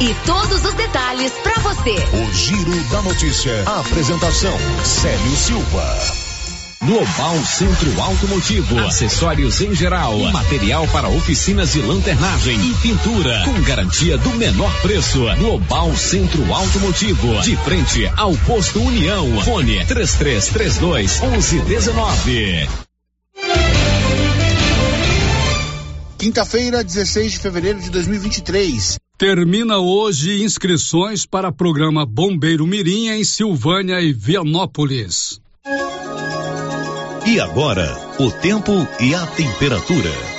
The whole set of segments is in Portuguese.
E todos os detalhes para você. O Giro da Notícia. A apresentação: Célio Silva. Global Centro Automotivo, acessórios em geral, material para oficinas de lanternagem e pintura, com garantia do menor preço. Global Centro Automotivo, de frente ao posto União. Fone 3332 1119. Quinta-feira, 16 de fevereiro de 2023. Termina hoje inscrições para programa Bombeiro Mirim em Silvânia e Vianópolis. E agora, o tempo e a temperatura.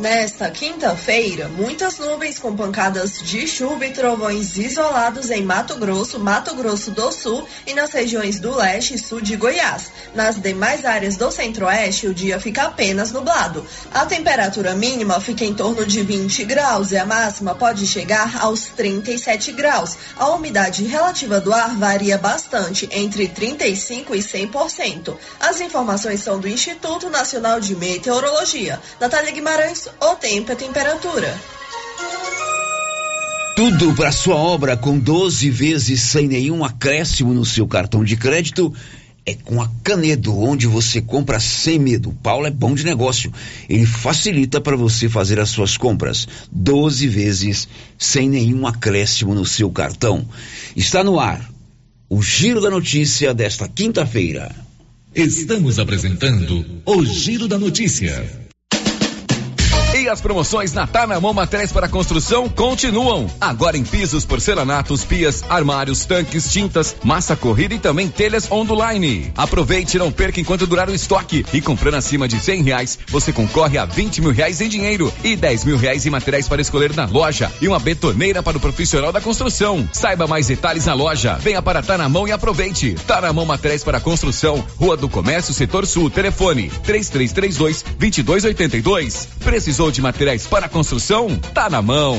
Nesta quinta-feira, muitas nuvens com pancadas de chuva e trovões isolados em Mato Grosso, Mato Grosso do Sul e nas regiões do leste e sul de Goiás. Nas demais áreas do centro-oeste, o dia fica apenas nublado. A temperatura mínima fica em torno de 20 graus e a máxima pode chegar aos 37 graus. A umidade relativa do ar varia bastante, entre 35% e 100%. As informações são do Instituto Nacional de Meteorologia. Natália Guimarães, o tempo e a temperatura. Tudo para sua obra com 12 vezes sem nenhum acréscimo no seu cartão de crédito é com a Canedo, onde você compra sem medo. Paulo é bom de negócio. Ele facilita para você fazer as suas compras 12 vezes sem nenhum acréscimo no seu cartão. Está no ar o Giro da Notícia desta quinta-feira. Estamos apresentando o Giro da Notícia. As promoções na Tanamão Materiais para Construção continuam. Agora em pisos, porcelanatos, pias, armários, tanques, tintas, massa corrida e também telhas online. Aproveite e não perca enquanto durar o estoque. E comprando acima de cem reais, você concorre a vinte mil reais em dinheiro e dez mil reais em materiais para escolher na loja e uma betoneira para o profissional da construção. Saiba mais detalhes na loja. Venha para Tanamão e aproveite. Tanamão Materiais para Construção, Rua do Comércio, Setor Sul. Telefone três três três dois vinte e dois oitenta e dois. Precisou de materiais para construção? Tá na mão.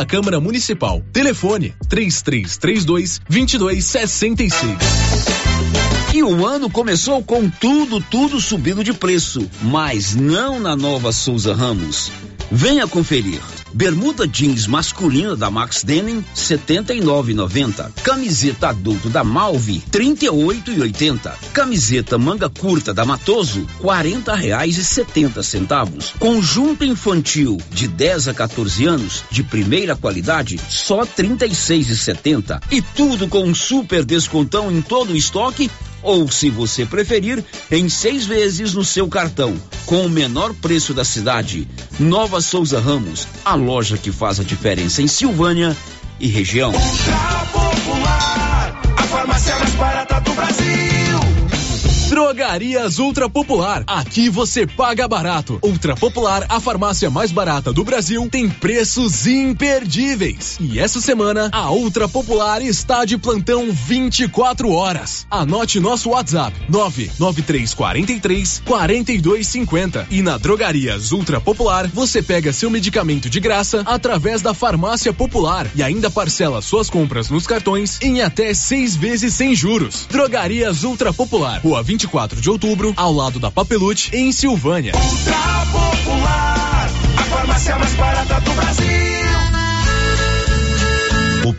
da Câmara Municipal. Telefone 3332 2266. E o ano começou com tudo, tudo subindo de preço, mas não na nova Souza Ramos. Venha conferir. Bermuda jeans masculina da Max Denim 79,90. Camiseta adulto da Malve 38,80. Camiseta manga curta da Matoso R$ reais e setenta centavos. Conjunto infantil de 10 a 14 anos de primeira qualidade só R$ 36,70. E tudo com um super descontão em todo o estoque ou, se você preferir, em seis vezes no seu cartão, com o menor preço da cidade. Nova Souza Ramos, a loja que faz a diferença em Silvânia e região. Popular, a farmácia mais barata do Brasil. Drogarias Ultra Popular. Aqui você paga barato. Ultra Popular, a farmácia mais barata do Brasil, tem preços imperdíveis. E essa semana, a Ultra Popular está de plantão 24 horas. Anote nosso WhatsApp: 99343 4250. E na Drogarias Ultra Popular, você pega seu medicamento de graça através da Farmácia Popular e ainda parcela suas compras nos cartões em até seis vezes sem juros. Drogarias Ultra Popular, Rua 20 24 de outubro, ao lado da Papelute, em Silvânia. Ultra Popular, a farmácia mais barata do Brasil.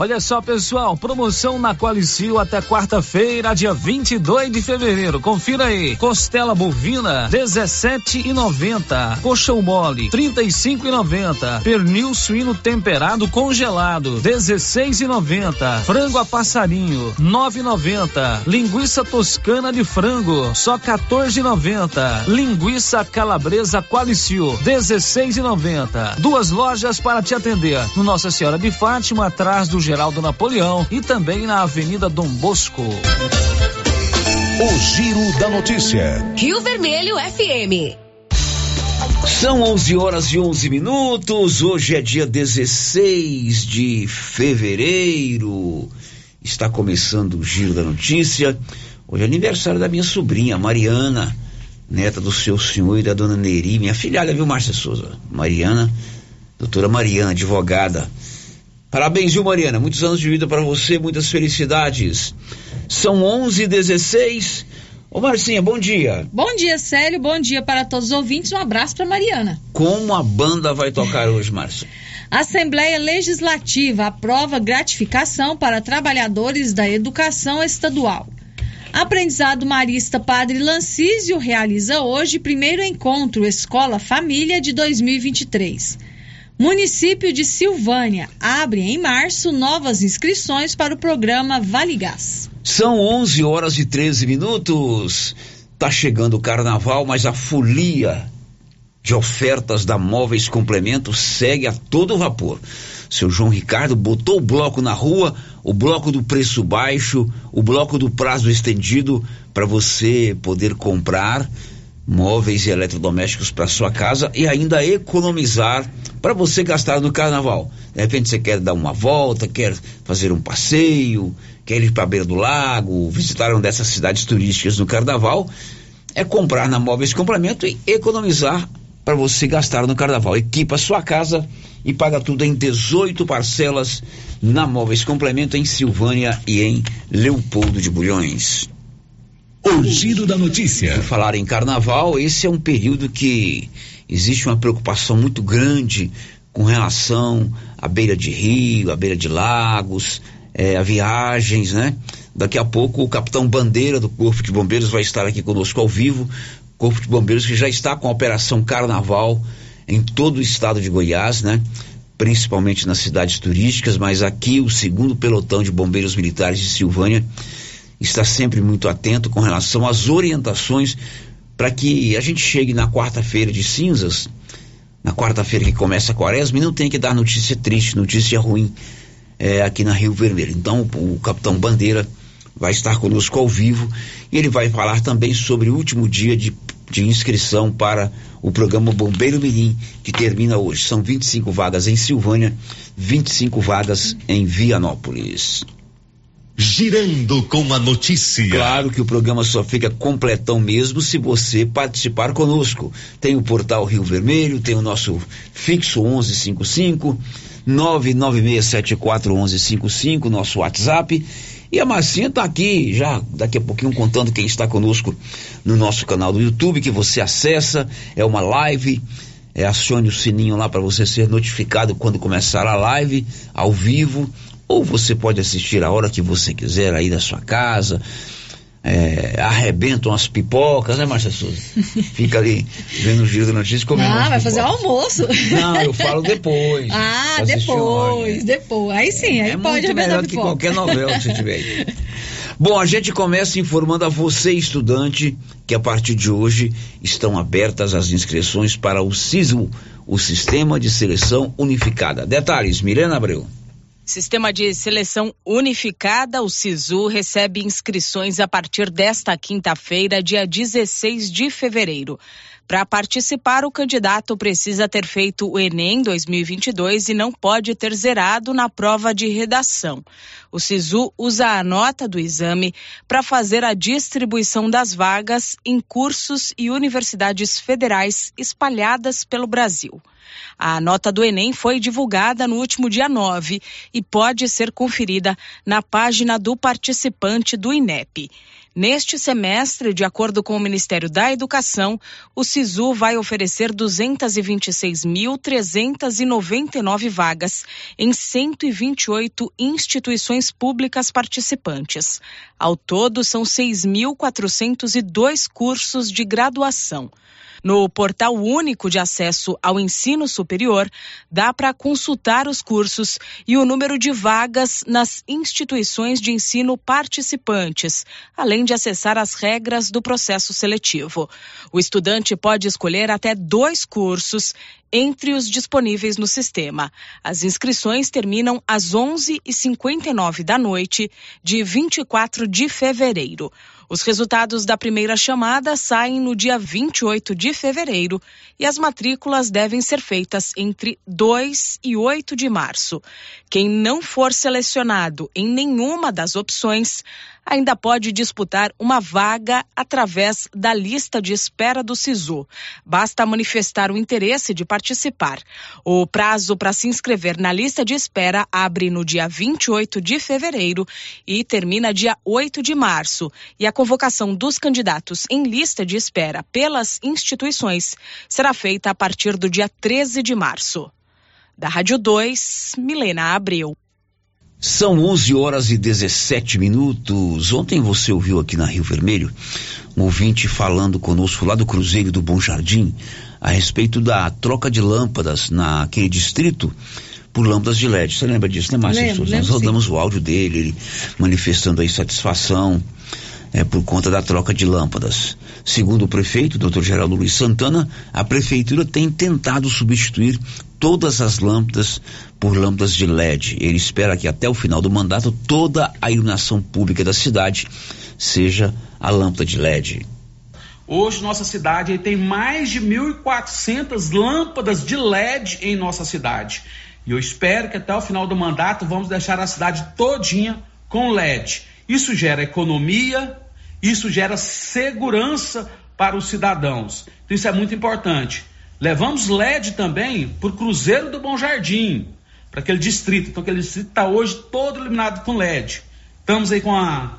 Olha só, pessoal, promoção na Qualicil até quarta-feira, dia 22 de fevereiro. Confira aí. Costela bovina 17,90. Coxão mole 35,90. Pernil suíno temperado congelado 16,90. Frango a passarinho 9,90. Linguiça toscana de frango só 14,90. Linguiça calabresa Qualicil 16,90. Duas lojas para te atender. No Nossa Senhora de Fátima, atrás do Geraldo Napoleão e também na Avenida Dom Bosco. O Giro da Notícia. Rio Vermelho FM. São 11 horas e 11 minutos. Hoje é dia 16 de fevereiro. Está começando o Giro da Notícia. Hoje é aniversário da minha sobrinha, Mariana, neta do seu senhor e da dona Neri, minha filhada, viu, Márcia Souza? Mariana, doutora Mariana, advogada. Parabéns, viu, Mariana? Muitos anos de vida para você, muitas felicidades. São 11 h 16 Ô, Marcinha, bom dia. Bom dia, Célio. Bom dia para todos os ouvintes. Um abraço para Mariana. Como a banda vai tocar hoje, Márcia? Assembleia Legislativa aprova gratificação para trabalhadores da educação estadual. Aprendizado Marista Padre Lancísio realiza hoje primeiro encontro Escola Família de 2023. Município de Silvânia abre em março novas inscrições para o programa Vale Gás. São 11 horas e 13 minutos. Tá chegando o carnaval, mas a folia de ofertas da Móveis Complemento segue a todo vapor. Seu João Ricardo botou o bloco na rua, o bloco do preço baixo, o bloco do prazo estendido para você poder comprar móveis e eletrodomésticos para sua casa e ainda economizar para você gastar no carnaval. De repente você quer dar uma volta, quer fazer um passeio, quer ir para a beira do lago, visitar uma dessas cidades turísticas no carnaval, é comprar na Móveis Complemento e economizar para você gastar no carnaval. Equipa sua casa e paga tudo em 18 parcelas na Móveis Complemento em Silvânia e em Leopoldo de Bulhões. O giro da notícia. Por falar em carnaval, esse é um período que existe uma preocupação muito grande com relação à beira de rio, à beira de lagos, é, a viagens, né? Daqui a pouco o capitão Bandeira do Corpo de Bombeiros vai estar aqui conosco ao vivo. Corpo de Bombeiros que já está com a operação Carnaval em todo o estado de Goiás, né? Principalmente nas cidades turísticas, mas aqui o segundo pelotão de bombeiros militares de Silvânia está sempre muito atento com relação às orientações para que a gente chegue na quarta-feira de cinzas, na quarta-feira que começa a quaresma, e não tenha que dar notícia triste, notícia ruim é, aqui na Rio Vermelho. Então, o capitão Bandeira vai estar conosco ao vivo e ele vai falar também sobre o último dia de, de inscrição para o programa Bombeiro Mirim, que termina hoje. São 25 vagas em Silvânia, 25 vagas em Vianópolis. Girando com a notícia. Claro que o programa só fica completão mesmo se você participar conosco. Tem o portal Rio Vermelho, tem o nosso fixo 1155 996741155, nosso WhatsApp. E a Marcinha está aqui já daqui a pouquinho contando quem está conosco no nosso canal do YouTube, que você acessa, é uma live é, acione o sininho lá para você ser notificado quando começar a live ao vivo, ou você pode assistir a hora que você quiser aí da sua casa. É, arrebentam as pipocas, né, Márcia Souza? Fica ali vendo o giro da notícia comendo. Ah, vai fazer pipocas. almoço. Não, eu falo depois. Ah, depois, depois. Aí sim, aí é pode muito arrebentar melhor que qualquer novela que você tiver aí. Bom, a gente começa informando a você, estudante, que a partir de hoje estão abertas as inscrições para o SISU, o Sistema de Seleção Unificada. Detalhes, Milena Abreu. Sistema de Seleção Unificada, o SISU, recebe inscrições a partir desta quinta-feira, dia 16 de fevereiro. Para participar, o candidato precisa ter feito o Enem 2022 e não pode ter zerado na prova de redação. O SISU usa a nota do exame para fazer a distribuição das vagas em cursos e universidades federais espalhadas pelo Brasil. A nota do Enem foi divulgada no último dia 9 e pode ser conferida na página do participante do INEP. Neste semestre, de acordo com o Ministério da Educação, o SISU vai oferecer 226.399 vagas em 128 instituições públicas participantes. Ao todo, são 6.402 cursos de graduação. No portal único de acesso ao ensino superior, dá para consultar os cursos e o número de vagas nas instituições de ensino participantes, além de acessar as regras do processo seletivo. O estudante pode escolher até dois cursos entre os disponíveis no sistema. As inscrições terminam às 11h59 da noite de 24 de fevereiro. Os resultados da primeira chamada saem no dia 28 de fevereiro e as matrículas devem ser feitas entre 2 e 8 de março. Quem não for selecionado em nenhuma das opções ainda pode disputar uma vaga através da lista de espera do SISU. Basta manifestar o interesse de participar. O prazo para se inscrever na lista de espera abre no dia 28 de fevereiro e termina dia 8 de março. E a convocação dos candidatos em lista de espera pelas instituições será feita a partir do dia 13 de março. Da Rádio 2, Milena Abreu. São 11 horas e 17 minutos. Ontem você ouviu aqui na Rio Vermelho um ouvinte falando conosco lá do Cruzeiro do Bom Jardim a respeito da troca de lâmpadas naquele distrito por lâmpadas de LED. Você lembra disso, né, Márcia? Lembro, Souza? lembro Nós rodamos o áudio dele, ele manifestando aí satisfação é, por conta da troca de lâmpadas. Segundo o prefeito, Dr. Geraldo Luiz Santana, a prefeitura tem tentado substituir todas as lâmpadas por lâmpadas de LED. Ele espera que até o final do mandato toda a iluminação pública da cidade seja a lâmpada de LED. Hoje nossa cidade tem mais de 1.400 lâmpadas de LED em nossa cidade. E eu espero que até o final do mandato vamos deixar a cidade todinha com LED. Isso gera economia, isso gera segurança para os cidadãos. Então isso é muito importante. Levamos LED também para o Cruzeiro do Bom Jardim, para aquele distrito. Então aquele distrito está hoje todo iluminado com LED. Estamos aí com a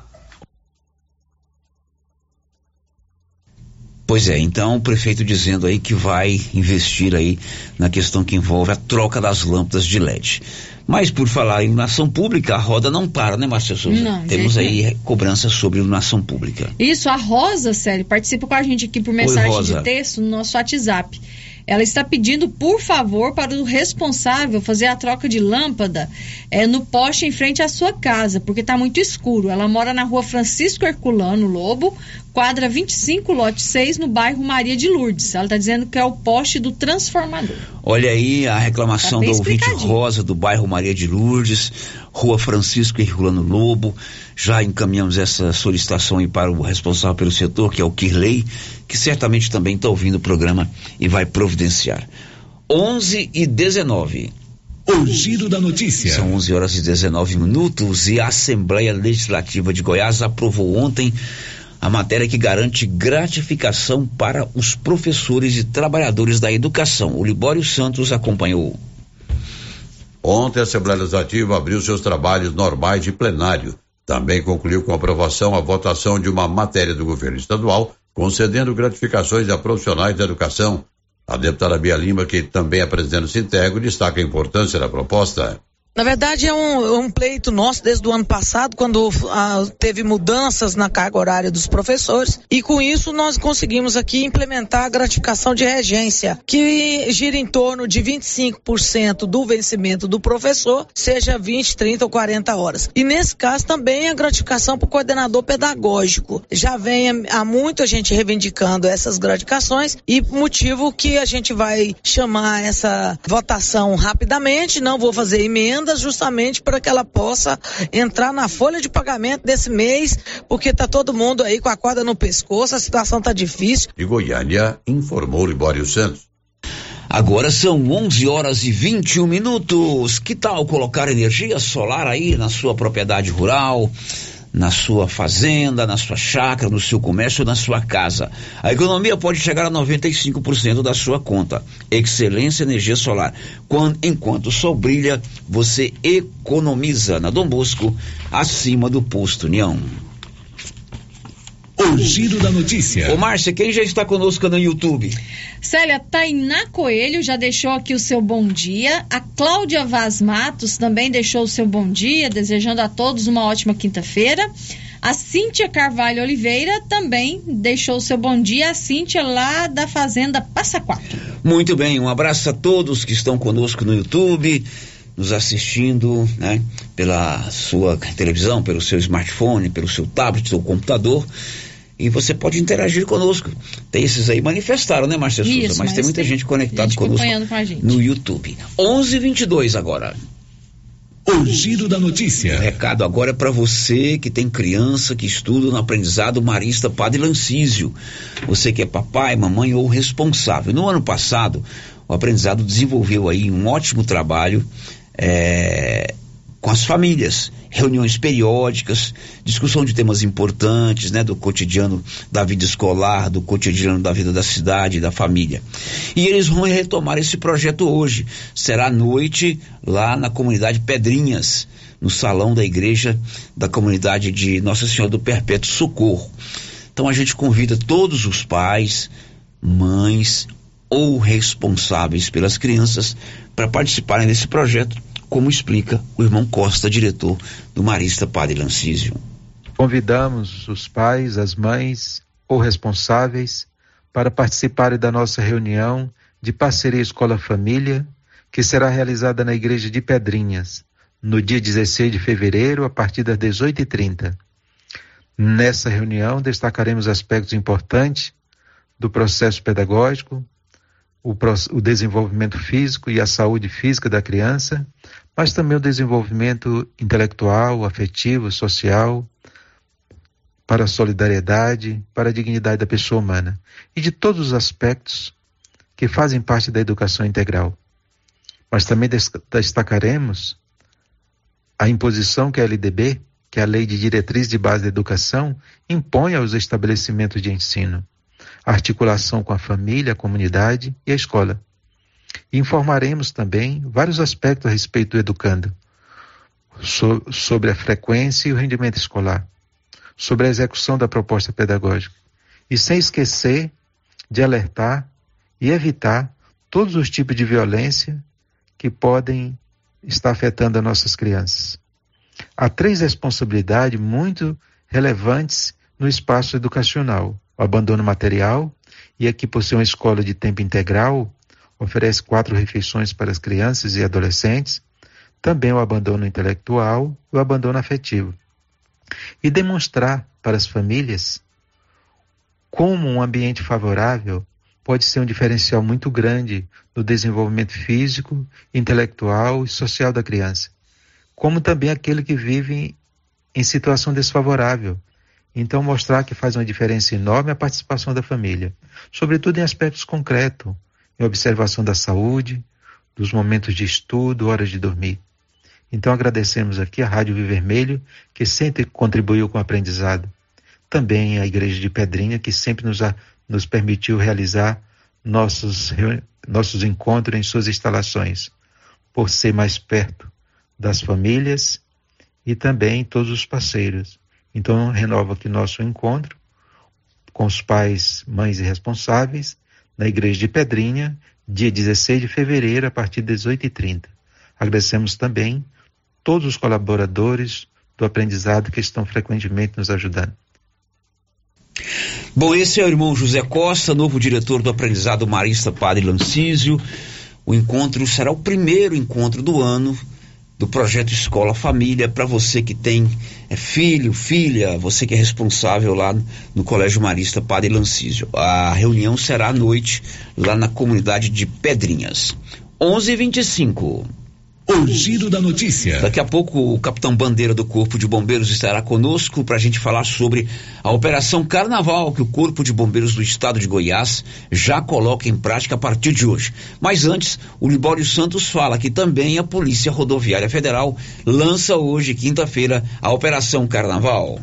Pois é, então o prefeito dizendo aí que vai investir aí na questão que envolve a troca das lâmpadas de LED. Mas por falar em iluminação pública, a roda não para, né, Márcia Souza? Não, Temos aí cobrança sobre iluminação pública. Isso, a Rosa, sério, participa com a gente aqui por mensagem Rosa. de texto no nosso WhatsApp. Ela está pedindo, por favor, para o responsável fazer a troca de lâmpada é, no poste em frente à sua casa, porque está muito escuro. Ela mora na rua Francisco Herculano Lobo, quadra 25, lote 6, no bairro Maria de Lourdes. Ela está dizendo que é o poste do transformador. Olha aí a reclamação Tá do ouvinte. Rosa do bairro Maria de Lourdes, Rua Francisco Herculano Lobo. Já encaminhamos essa solicitação aí para o responsável pelo setor, que é o Kirley, que certamente também está ouvindo o programa e vai providenciar. 11 e 19. O giro da notícia. São 11 horas e 19 minutos e a Assembleia Legislativa de Goiás aprovou ontem a matéria que garante gratificação para os professores e trabalhadores da educação. O Libório Santos acompanhou. Ontem a Assembleia Legislativa abriu seus trabalhos normais de plenário. Também concluiu com aprovação a votação de uma matéria do governo estadual concedendo gratificações a profissionais da educação. A deputada Bia Lima, que também é presidente do Sintego, destaca a importância da proposta. Na verdade, é um, um, pleito nosso desde o ano passado, quando ah, teve mudanças na carga horária dos professores, e com isso nós conseguimos aqui implementar a gratificação de regência, que gira em torno de 25% do vencimento do professor, seja 20, 30 ou 40 horas. E nesse caso também a gratificação para o coordenador pedagógico. Já vem há muito a gente reivindicando essas gratificações, e motivo que a gente vai chamar essa votação rapidamente, não vou fazer emenda justamente para que ela possa entrar na folha de pagamento desse mês, porque está todo mundo aí com a corda no pescoço, a situação está difícil. De Goiânia, informou Libório Santos. Agora são 11 horas e 21 minutos. Que tal colocar energia solar aí na sua propriedade rural? Na sua fazenda, na sua chácara, no seu comércio, na sua casa. A economia pode chegar a 95% da sua conta. Excelência Energia Solar. Quando, enquanto o sol brilha, você economiza. Na Dom Bosco, acima do posto União. O giro da notícia. Ô, Márcia, quem já está conosco no YouTube? Célia, Tainá Coelho já deixou aqui o seu bom dia. A Cláudia Vaz Matos também deixou o seu bom dia, desejando a todos uma ótima quinta-feira. A Cíntia Carvalho Oliveira também deixou o seu bom dia. A Cíntia lá da Fazenda Passa Quatro. Muito bem, um abraço a todos que estão conosco no YouTube nos assistindo, né, pela sua televisão, pelo seu smartphone, pelo seu tablet, seu computador e você pode interagir conosco. Tem esses aí manifestaram, né, Márcia Souza? Mas, mas, tem muita gente conectada conosco com no YouTube. 11:22 agora. O giro da notícia. O recado agora é para você que tem criança que estuda no aprendizado Marista Padre Lancísio. Você que é papai, mamãe ou responsável. No ano passado, o aprendizado desenvolveu aí um ótimo trabalho é, com as famílias, reuniões periódicas, discussão de temas importantes, né, do cotidiano da vida escolar, do cotidiano da vida da cidade, da família. E eles vão retomar esse projeto hoje. Será à noite lá na comunidade Pedrinhas, no salão da igreja da comunidade de Nossa Senhora do Perpétuo Socorro. Então a gente convida todos os pais, mães ou responsáveis pelas crianças para participarem desse projeto como explica o irmão Costa, diretor do Marista Padre Lancísio. Convidamos os pais, as mães ou responsáveis para participarem da nossa reunião de parceria Escola Família, que será realizada na Igreja de Pedrinhas, no dia 16 de fevereiro, a partir das 18h30. Nessa reunião, destacaremos aspectos importantes do processo pedagógico, o, o desenvolvimento físico e a saúde física da criança, mas também o desenvolvimento intelectual, afetivo, social, para a solidariedade, para a dignidade da pessoa humana e de todos os aspectos que fazem parte da educação integral. Mas também destacaremos a imposição que a LDB, que é a Lei de Diretriz de Base da Educação, impõe aos estabelecimentos de ensino articulação com a família, a comunidade e a escola. Informaremos também vários aspectos a respeito do educando, so, sobre a frequência e o rendimento escolar, sobre a execução da proposta pedagógica, e sem esquecer de alertar e evitar todos os tipos de violência que podem estar afetando as nossas crianças. Há três responsabilidades muito relevantes no espaço educacional: o abandono material, e aqui por ser uma escola de tempo integral, oferece quatro refeições para as crianças e adolescentes, também o abandono intelectual e o abandono afetivo. E demonstrar para as famílias como um ambiente favorável pode ser um diferencial muito grande no desenvolvimento físico, intelectual e social da criança, como também aquele que vive em situação desfavorável, então, mostrar que faz uma diferença enorme a participação da família, sobretudo em aspectos concretos, em observação da saúde, dos momentos de estudo, horas de dormir. Então, agradecemos aqui a Rádio Vivermelho, que sempre contribuiu com o aprendizado. Também a Igreja de Pedrinha, que sempre nos, a, nos permitiu realizar nossos, nossos encontros em suas instalações, por ser mais perto das famílias e também todos os parceiros. Então, renova aqui nosso encontro com os pais, mães e responsáveis, na Igreja de Pedrinha, dia 16 de fevereiro, a partir das 18h30. Agradecemos também todos os colaboradores do aprendizado que estão frequentemente nos ajudando. Bom, esse é o irmão José Costa, novo diretor do aprendizado Marista Padre Lancísio. O encontro será o primeiro encontro do ano do projeto Escola Família para você que tem é, filho, filha, você que é responsável lá no Colégio Marista Padre Lancísio. A reunião será à noite lá na comunidade de Pedrinhas. 11:25. O giro da notícia. Daqui a pouco o capitão Bandeira do Corpo de Bombeiros estará conosco para a gente falar sobre a Operação Carnaval que o Corpo de Bombeiros do Estado de Goiás já coloca em prática a partir de hoje. Mas antes, o Libório Santos fala que também a Polícia Rodoviária Federal lança hoje, quinta-feira, a Operação Carnaval.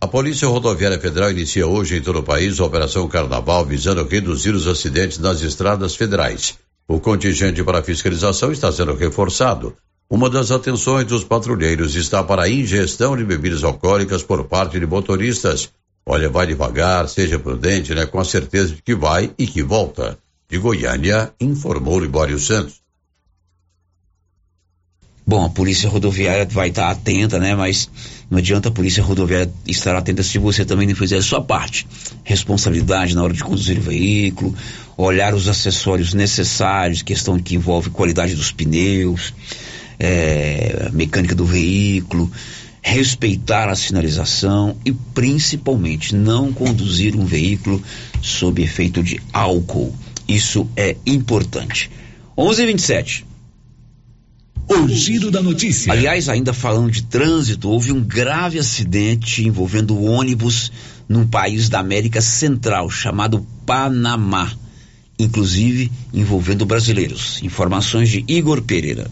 A Polícia Rodoviária Federal inicia hoje em todo o país a Operação Carnaval visando reduzir os acidentes nas estradas federais. O contingente para fiscalização está sendo reforçado. Uma das atenções dos patrulheiros está para a ingestão de bebidas alcoólicas por parte de motoristas. Olha, vai devagar, seja prudente, né? Com a certeza de que vai e que volta. De Goiânia, informou Libório Santos. Bom, a polícia rodoviária vai estar atenta, né? Mas não adianta a polícia rodoviária estar atenta se você também não fizer a sua parte. Responsabilidade na hora de conduzir o veículo, olhar os acessórios necessários, questão que envolve qualidade dos pneus, é, mecânica do veículo, respeitar a sinalização e principalmente não conduzir um veículo sob efeito de álcool. Isso é importante. 11:27. O giro da notícia. Aliás, ainda falando de trânsito, houve um grave acidente envolvendo ônibus num país da América Central chamado Panamá, inclusive envolvendo brasileiros. Informações de Igor Pereira.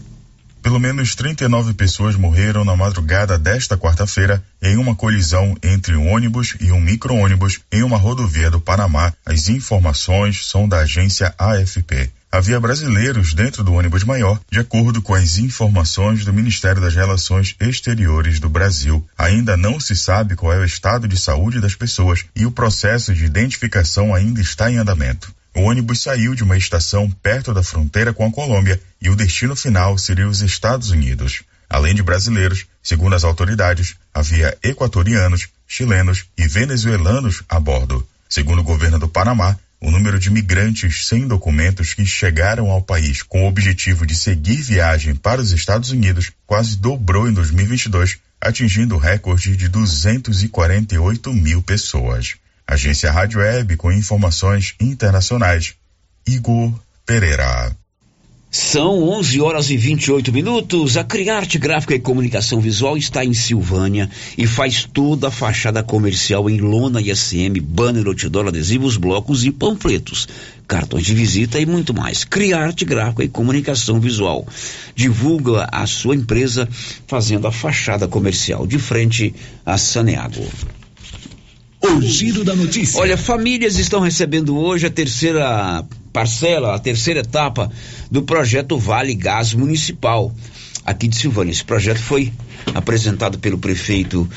Pelo menos 39 pessoas morreram na madrugada desta quarta-feira em uma colisão entre um ônibus e um micro-ônibus em uma rodovia do Panamá. As informações são da agência AFP havia brasileiros dentro do ônibus maior, de acordo com as informações do Ministério das Relações Exteriores do Brasil. Ainda não se sabe qual é o estado de saúde das pessoas e o processo de identificação ainda está em andamento. O ônibus saiu de uma estação perto da fronteira com a Colômbia e o destino final seria os Estados Unidos. Além de brasileiros, segundo as autoridades, havia equatorianos, chilenos e venezuelanos a bordo. Segundo o governo do Panamá, o número de migrantes sem documentos que chegaram ao país com o objetivo de seguir viagem para os Estados Unidos quase dobrou em 2022, atingindo o recorde de 248 mil pessoas. Agência Rádio Web com informações internacionais. Igor Pereira. São 11 horas e 28 minutos. A Criarte Gráfica e Comunicação Visual está em Silvânia e faz toda a fachada comercial em lona e SM, banner, outdoor, adesivos, blocos e panfletos, cartões de visita e muito mais. Criarte Gráfica e Comunicação Visual divulga a sua empresa fazendo a fachada comercial de frente a Saneago. O giro da notícia. Olha, famílias estão recebendo hoje a terceira parcela, a terceira etapa do projeto Vale Gás Municipal aqui de Silvânia. Esse projeto foi apresentado pelo prefeito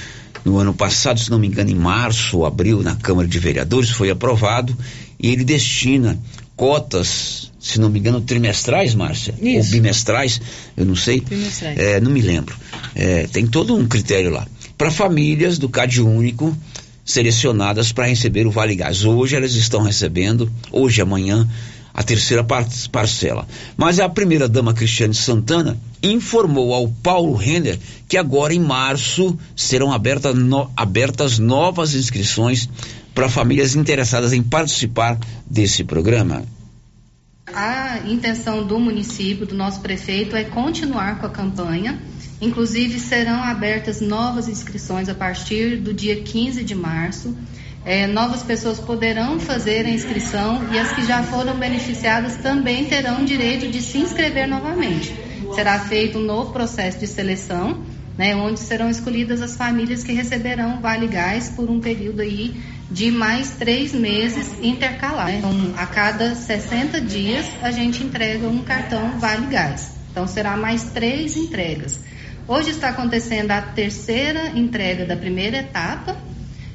no ano passado, se não me engano, em março ou abril, na Câmara de Vereadores, foi aprovado e ele destina cotas, se não me engano, trimestrais, Márcia? Ou bimestrais, eu não sei. Trimestrais. É, não me lembro. É, tem todo um critério lá. Para famílias do CAD único selecionadas para receber o Vale Gás. Hoje elas estão recebendo, hoje amanhã, a terceira par parcela. Mas a primeira dama Cristiane Santana informou ao Paulo Renner que agora em março serão aberta no, abertas novas inscrições para famílias interessadas em participar desse programa. A intenção do município, do nosso prefeito, é continuar com a campanha Inclusive, serão abertas novas inscrições a partir do dia 15 de março. É, novas pessoas poderão fazer a inscrição e as que já foram beneficiadas também terão direito de se inscrever novamente. Será feito um novo processo de seleção, né, onde serão escolhidas as famílias que receberão Vale Gás por um período aí de mais três meses intercalar. Né? Então, a cada 60 dias a gente entrega um cartão Vale Gás. Então, será mais três entregas. Hoje está acontecendo a terceira entrega da primeira etapa.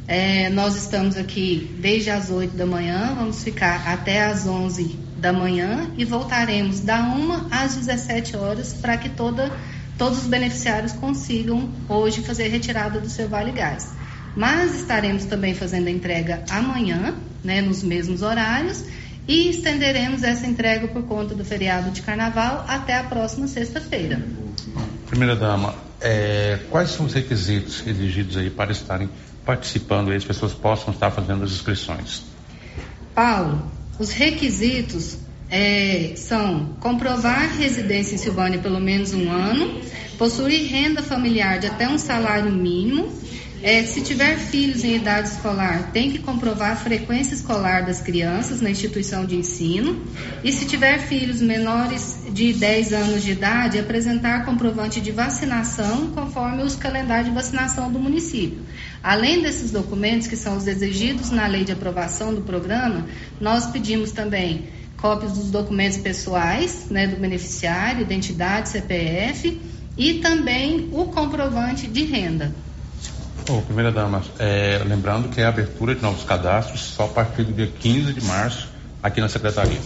É, nós estamos aqui desde as 8 da manhã, vamos ficar até as 11 da manhã e voltaremos da 1 às 17 horas para que toda, todos os beneficiários consigam hoje fazer a retirada do seu Vale Gás. Mas estaremos também fazendo a entrega amanhã, né, nos mesmos horários, e estenderemos essa entrega por conta do feriado de carnaval até a próxima sexta-feira. Primeira dama, é, quais são os requisitos exigidos aí para estarem participando e as pessoas possam estar fazendo as inscrições? Paulo, os requisitos é, são comprovar residência em Silvânia pelo menos um ano, possuir renda familiar de até um salário mínimo. É, se tiver filhos em idade escolar, tem que comprovar a frequência escolar das crianças na instituição de ensino. E se tiver filhos menores de 10 anos de idade, apresentar comprovante de vacinação conforme os calendários de vacinação do município. Além desses documentos, que são os exigidos na lei de aprovação do programa, nós pedimos também cópias dos documentos pessoais né, do beneficiário, identidade, CPF e também o comprovante de renda. Oh, primeira dama, é, lembrando que é a abertura de novos cadastros só a partir do dia 15 de março aqui na Secretaria.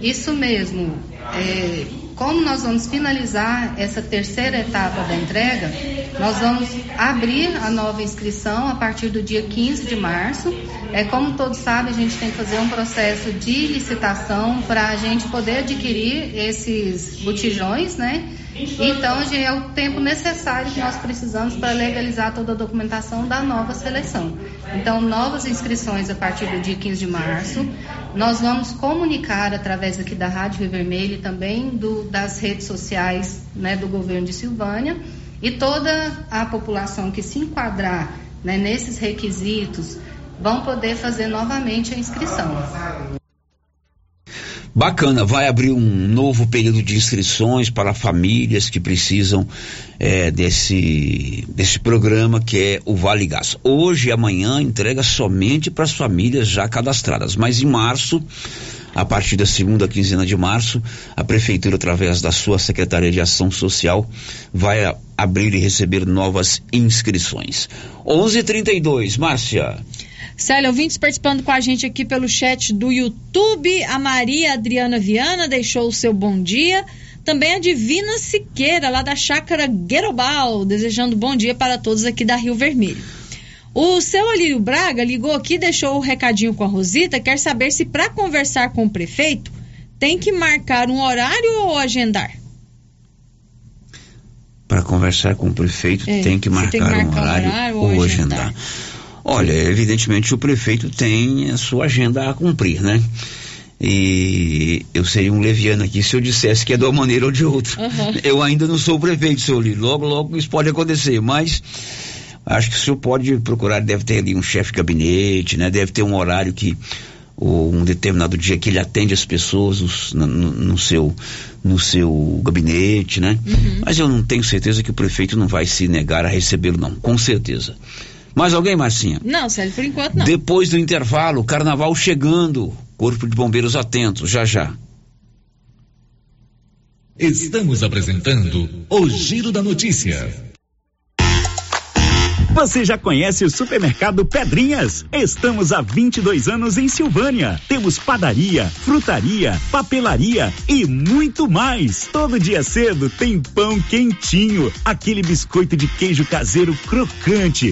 Isso mesmo. É, como nós vamos finalizar essa terceira etapa da entrega, nós vamos abrir a nova inscrição a partir do dia 15 de março. É, como todos sabem, a gente tem que fazer um processo de licitação para a gente poder adquirir esses botijões, né? Então, é o tempo necessário que nós precisamos para legalizar toda a documentação da nova seleção. Então, novas inscrições a partir do dia 15 de março. Nós vamos comunicar através aqui da Rádio Rio Vermelho e também do, das redes sociais né, do governo de Silvânia. E toda a população que se enquadrar né, nesses requisitos vão poder fazer novamente a inscrição. Bacana, vai abrir um novo período de inscrições para famílias que precisam é, desse, desse programa que é o Vale Gás. Hoje e amanhã entrega somente para as famílias já cadastradas, mas em março, a partir da segunda quinzena de março, a Prefeitura, através da sua Secretaria de Ação Social, vai abrir e receber novas inscrições. 11:32, Márcia. Célia, ouvintes participando com a gente aqui pelo chat do YouTube. A Maria Adriana Viana deixou o seu bom dia. Também a Divina Siqueira, lá da Chácara Guerobal, desejando bom dia para todos aqui da Rio Vermelho. O seu Alírio Braga ligou aqui e deixou o recadinho com a Rosita. Quer saber se para conversar com o prefeito tem que marcar um horário ou agendar? Para conversar com o prefeito é, tem, que marcar, tem que marcar um horário, um horário ou, ou agendar. agendar. Olha, evidentemente o prefeito tem a sua agenda a cumprir, né? E eu seria um leviano aqui se eu dissesse que é de uma maneira ou de outra. Uhum. Eu ainda não sou o prefeito, seu Lino. Logo, logo isso pode acontecer, mas acho que o senhor pode procurar, deve ter ali um chefe de gabinete, né? Deve ter um horário que ou um determinado dia que ele atende as pessoas no, no, seu no seu gabinete, né? Uhum. Mas eu não tenho certeza que o prefeito não vai se negar a recebê-lo, não, com certeza. Mais alguém, Marcinha? Não, Célio, por enquanto não. Depois do intervalo, carnaval chegando. Corpo de Bombeiros atentos, já já. Estamos apresentando o Giro da Notícia. Você já conhece o supermercado Pedrinhas? Estamos há 22 anos em Silvânia. Temos padaria, frutaria, papelaria e muito mais. Todo dia cedo tem pão quentinho, aquele biscoito de queijo caseiro crocante.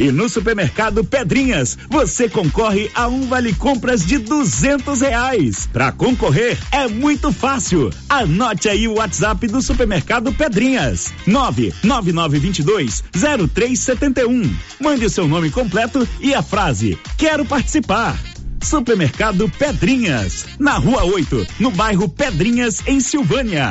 E no supermercado Pedrinhas, você concorre a um vale compras de duzentos reais. Para concorrer é muito fácil. Anote aí o WhatsApp do supermercado Pedrinhas: nove nove nove vinte dois zero três setenta um. Mande o seu nome completo e a frase Quero participar. Supermercado Pedrinhas, na Rua 8, no bairro Pedrinhas, em Silvânia.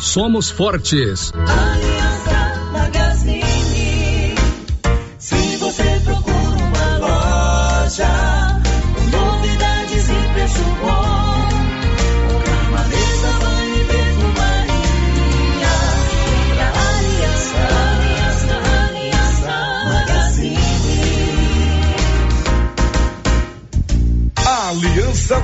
somos fortes. Aliança Magazine.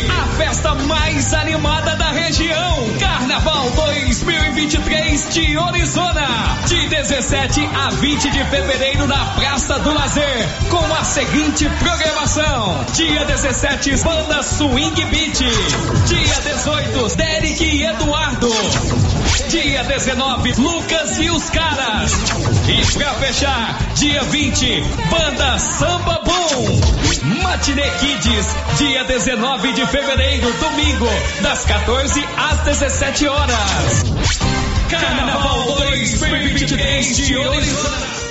A festa mais animada da região. Carnaval 2023 de Orizona. De 17 a 20 de fevereiro na Praça do Lazer. Com a seguinte programação: Dia 17, Banda Swing Beat. Dia 18, Derek e Eduardo. Dia 19, Lucas e os Caras. E pra fechar, dia 20, Banda Samba Boom. Matinê Kids, dia 19 de fevereiro, domingo, das 14 às 17 horas. Carnaval 2023 de Orizona.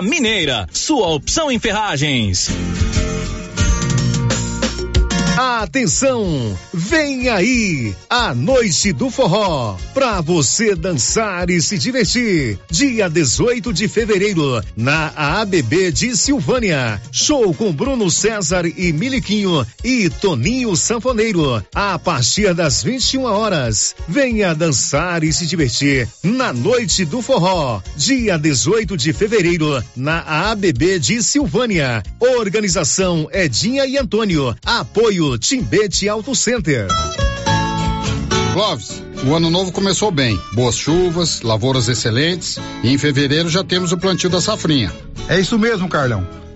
Mineira, sua opção em ferragens. Atenção, vem aí a Noite do Forró, pra você dançar e se divertir. Dia 18 de fevereiro, na ABB de Silvânia. Show com Bruno César e Miliquinho e Toninho Sanfoneiro, a partir das 21 horas. Venha dançar e se divertir na Noite do Forró, dia 18 de fevereiro, na ABB de Silvânia. Organização Edinha e Antônio. Apoio Timbete Auto Center. Clóvis, o ano novo começou bem. Boas chuvas, lavouras excelentes e em fevereiro já temos o plantio da safrinha. É isso mesmo, Carlão.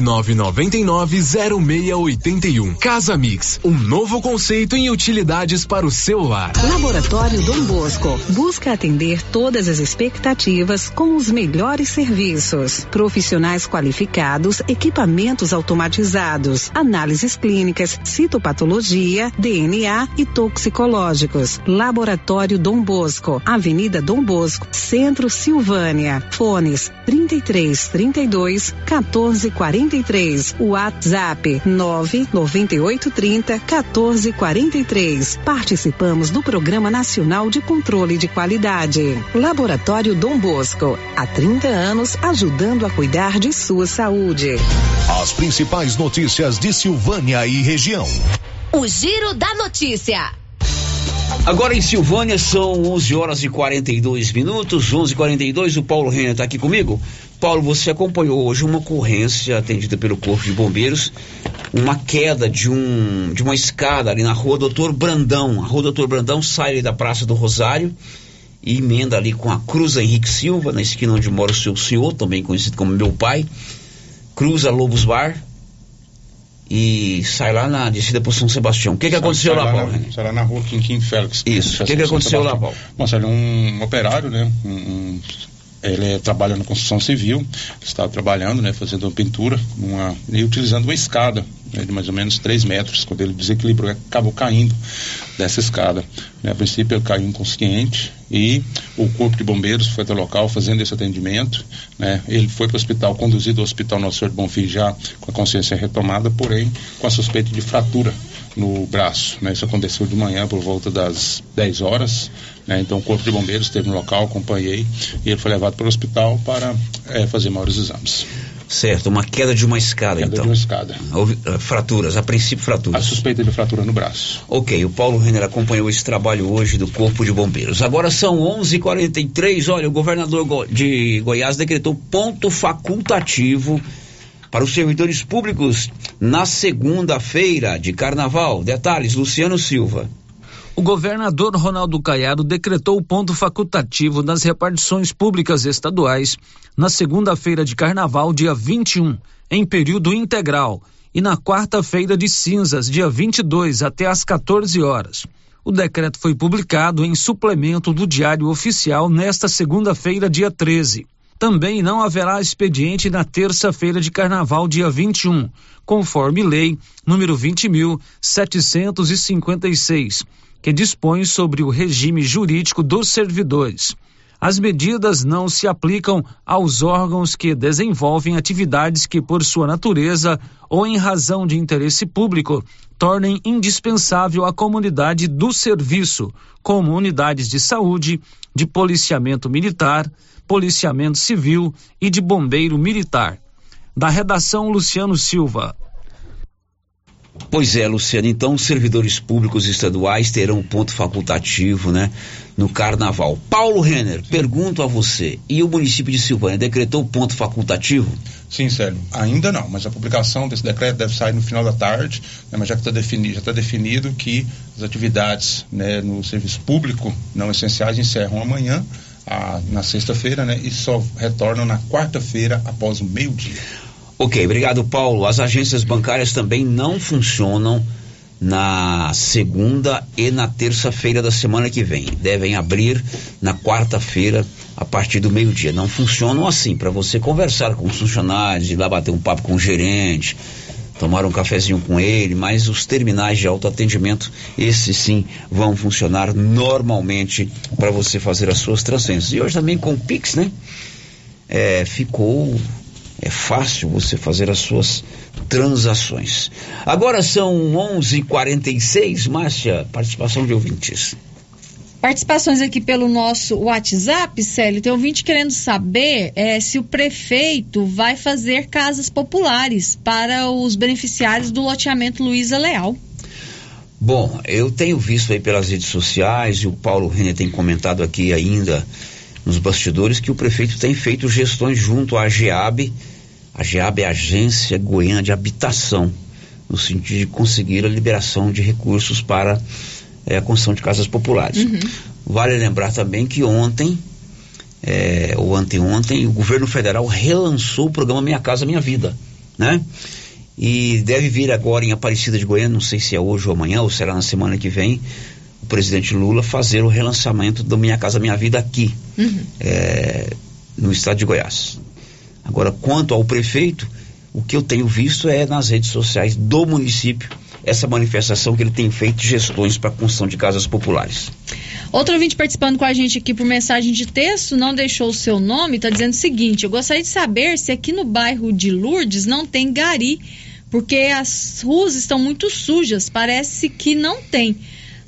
99990681. Casa Mix, um novo conceito em utilidades para o celular. Laboratório Dom Bosco busca atender todas as expectativas com os melhores serviços. Profissionais qualificados, equipamentos automatizados, análises clínicas, citopatologia, DNA e toxicológicos. Laboratório Dom Bosco, Avenida Dom Bosco, Centro Silvânia. Fones 33 32 14 43. WhatsApp 99830 1443. Participamos do Programa Nacional de Controle de Qualidade. Laboratório Dom Bosco, há 30 anos ajudando a cuidar de sua saúde. As principais notícias de Silvânia e região. O Giro da Notícia. Agora em Silvânia são 11 horas e 42 minutos, 11:42. O Paulo Renner está aqui comigo. Paulo, você acompanhou hoje uma ocorrência atendida pelo Corpo de Bombeiros, uma queda de um de uma escada ali na Rua Doutor Brandão. A Rua Doutor Brandão sai ali da Praça do Rosário e emenda ali com a Cruz Henrique Silva, na esquina onde mora o seu senhor, também conhecido como meu pai. Cruza Lobos Bar, e sai lá na descida por São Sebastião. O que, que aconteceu sai lá, Paulo? na, sai lá na rua Quinquim Félix. Isso. O que, que São aconteceu lá. Paulo? Bom, sai um operário, né? Um, um, ele trabalha na construção civil, estava trabalhando, né? Fazendo uma pintura numa, e utilizando uma escada né, de mais ou menos 3 metros. Quando ele desequilibrou, acabou caindo dessa escada. Né? A princípio, ele caiu inconsciente e o corpo de bombeiros foi até o local fazendo esse atendimento. Né? Ele foi para o hospital, conduzido ao hospital Nosso Senhor de Bonfim já com a consciência retomada, porém com a suspeita de fratura no braço. Né? Isso aconteceu de manhã por volta das 10 horas. Né? Então o corpo de bombeiros esteve no local, acompanhei e ele foi levado para o hospital para eh, fazer maiores exames. Certo, uma queda de uma escada, Queda então. de uma escada. Houve uh, fraturas, a princípio fraturas. A suspeita de fratura no braço. Ok, o Paulo Renner acompanhou esse trabalho hoje do Corpo de Bombeiros. Agora são 11:43. Olha, o governador Go- de Goiás decretou ponto facultativo para os servidores públicos na segunda-feira de carnaval. Detalhes, Luciano Silva. O governador Ronaldo Caiado decretou o ponto facultativo das repartições públicas estaduais na segunda-feira de carnaval, dia 21, em período integral, e na quarta-feira de cinzas, dia 22, até às 14 horas. O decreto foi publicado em suplemento do Diário Oficial nesta segunda-feira, dia 13. Também não haverá expediente na terça-feira de carnaval, dia 21, conforme lei número 20.756, que dispõe sobre o regime jurídico dos servidores. As medidas não se aplicam aos órgãos que desenvolvem atividades que, por sua natureza ou em razão de interesse público, tornem indispensável a comunidade do serviço, como unidades de saúde, de policiamento militar, policiamento civil e de bombeiro militar. Da redação Luciano Silva. Pois é, Luciano. Então, os servidores públicos estaduais terão ponto facultativo, né? No carnaval. Paulo Renner, pergunto a você: e o município de Silvânia decretou ponto facultativo? Sim, Célio. Ainda não, mas a publicação desse decreto deve sair no final da tarde, né, mas já está tá definido que as atividades né, no serviço público não essenciais encerram amanhã, a, na sexta-feira, né? E só retornam na quarta-feira após o meio-dia. Ok, obrigado, Paulo. As agências bancárias também não funcionam na segunda e na terça-feira da semana que vem. Devem abrir na quarta-feira a partir do meio-dia. Não funcionam assim para você conversar com os funcionários, ir lá bater um papo com o gerente, tomar um cafezinho com ele, mas os terminais de autoatendimento, esses sim vão funcionar normalmente para você fazer as suas transferências. E hoje também com o Pix, né? É, ficou é fácil você fazer as suas transações. Agora são 11:46, Márcia, participação de ouvintes. Participações aqui pelo nosso WhatsApp, Célio. Tem ouvinte querendo saber é, se o prefeito vai fazer casas populares para os beneficiários do loteamento Luiza Leal. Bom, eu tenho visto aí pelas redes sociais e o Paulo Renner tem comentado aqui ainda nos bastidores que o prefeito tem feito gestões junto à GEAB. A GEAB é a Agência Goiana de Habitação, no sentido de conseguir a liberação de recursos para é, a construção de casas populares. Uhum. Vale lembrar também que ontem, é, ou anteontem, o governo federal relançou o programa Minha Casa Minha Vida, né? E deve vir agora em Aparecida de Goiânia, não sei se é hoje ou amanhã, ou será na semana que vem, o presidente Lula fazer o relançamento do Minha Casa Minha Vida aqui, uhum. é, no estado de Goiás. Agora, quanto ao prefeito, o que eu tenho visto é nas redes sociais do município essa manifestação que ele tem feito gestões para a construção de casas populares. Outro ouvinte participando com a gente aqui por mensagem de texto, não deixou o seu nome, está dizendo o seguinte: eu gostaria de saber se aqui no bairro de Lourdes não tem gari, porque as ruas estão muito sujas, parece que não tem.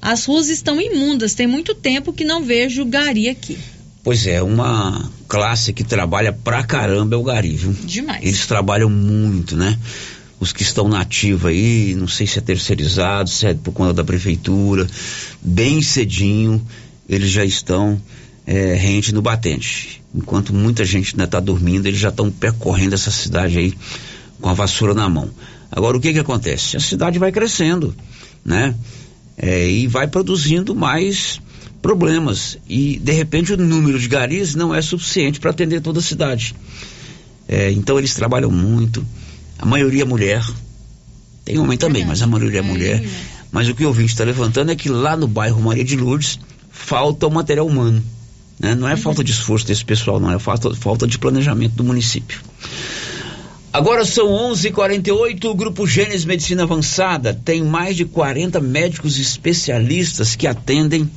As ruas estão imundas, tem muito tempo que não vejo gari aqui. Pois é, uma classe que trabalha pra caramba é o gari, viu? Demais. Eles trabalham muito, né? Os que estão na ativa aí, não sei se é terceirizado, se é por conta da prefeitura, bem cedinho, eles já estão é, rente no batente. Enquanto muita gente ainda está dormindo, eles já estão percorrendo essa cidade aí com a vassoura na mão. Agora, o que que acontece? A cidade vai crescendo, né? É, e vai produzindo mais problemas. E, de repente, o número de garis não é suficiente para atender toda a cidade. É, então, eles trabalham muito. A maioria é mulher. Tem homem também, mas a maioria é mulher. Mas o que o ouvinte está levantando é que lá no bairro Maria de Lourdes falta o material humano. Né? Não é falta de esforço desse pessoal, não. É falta, falta de planejamento do município. Agora são 11:48. O Grupo Gênesis Medicina Avançada tem mais de 40 médicos especialistas que atendem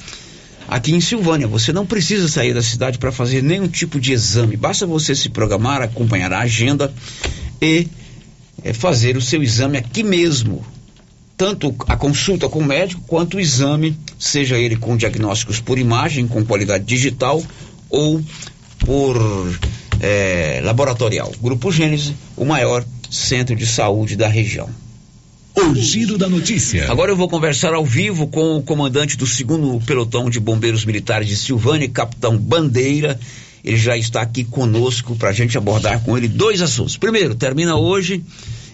aqui em Silvânia. Você não precisa sair da cidade para fazer nenhum tipo de exame. Basta você se programar, acompanhar a agenda e é, fazer o seu exame aqui mesmo. Tanto a consulta com o médico quanto o exame, seja ele com diagnósticos por imagem, com qualidade digital ou por é, laboratorial. Grupo Gênesis, o maior centro de saúde da região. O giro da notícia. Agora eu vou conversar ao vivo com o comandante do segundo pelotão de bombeiros militares de Silvânia, capitão Bandeira. Ele já está aqui conosco para a gente abordar com ele dois assuntos. Primeiro, termina hoje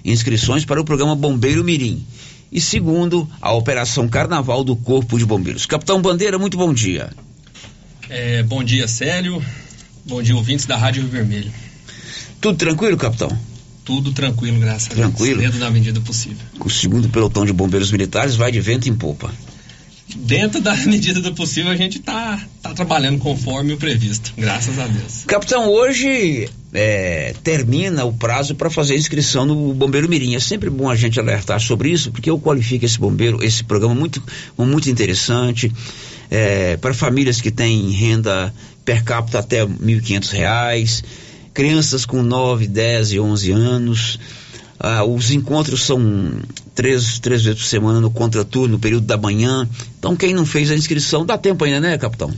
inscrições para o programa Bombeiro Mirim. E segundo, a Operação Carnaval do Corpo de Bombeiros. Capitão Bandeira, muito bom dia. É, bom dia, Célio. Bom dia, ouvintes da Rádio Rio Vermelho. Tudo tranquilo, capitão? Tudo tranquilo, graças tranquilo. a Deus. Tranquilo? Dentro da medida possível. O segundo pelotão de bombeiros militares vai de vento em popa. Dentro da medida do possível, a gente está tá trabalhando conforme o previsto, graças a Deus. Capitão, hoje é, termina o prazo para fazer a inscrição no Bombeiro Mirim. É sempre bom a gente alertar sobre isso, porque eu qualifico esse bombeiro, esse programa muito, muito interessante. É, para famílias que têm renda per capita até 1.500 reais, crianças com 9, 10 e 11 anos. Ah, os encontros são três, três vezes por semana no contraturno, no período da manhã. Então, quem não fez a inscrição, dá tempo ainda, né, capitão?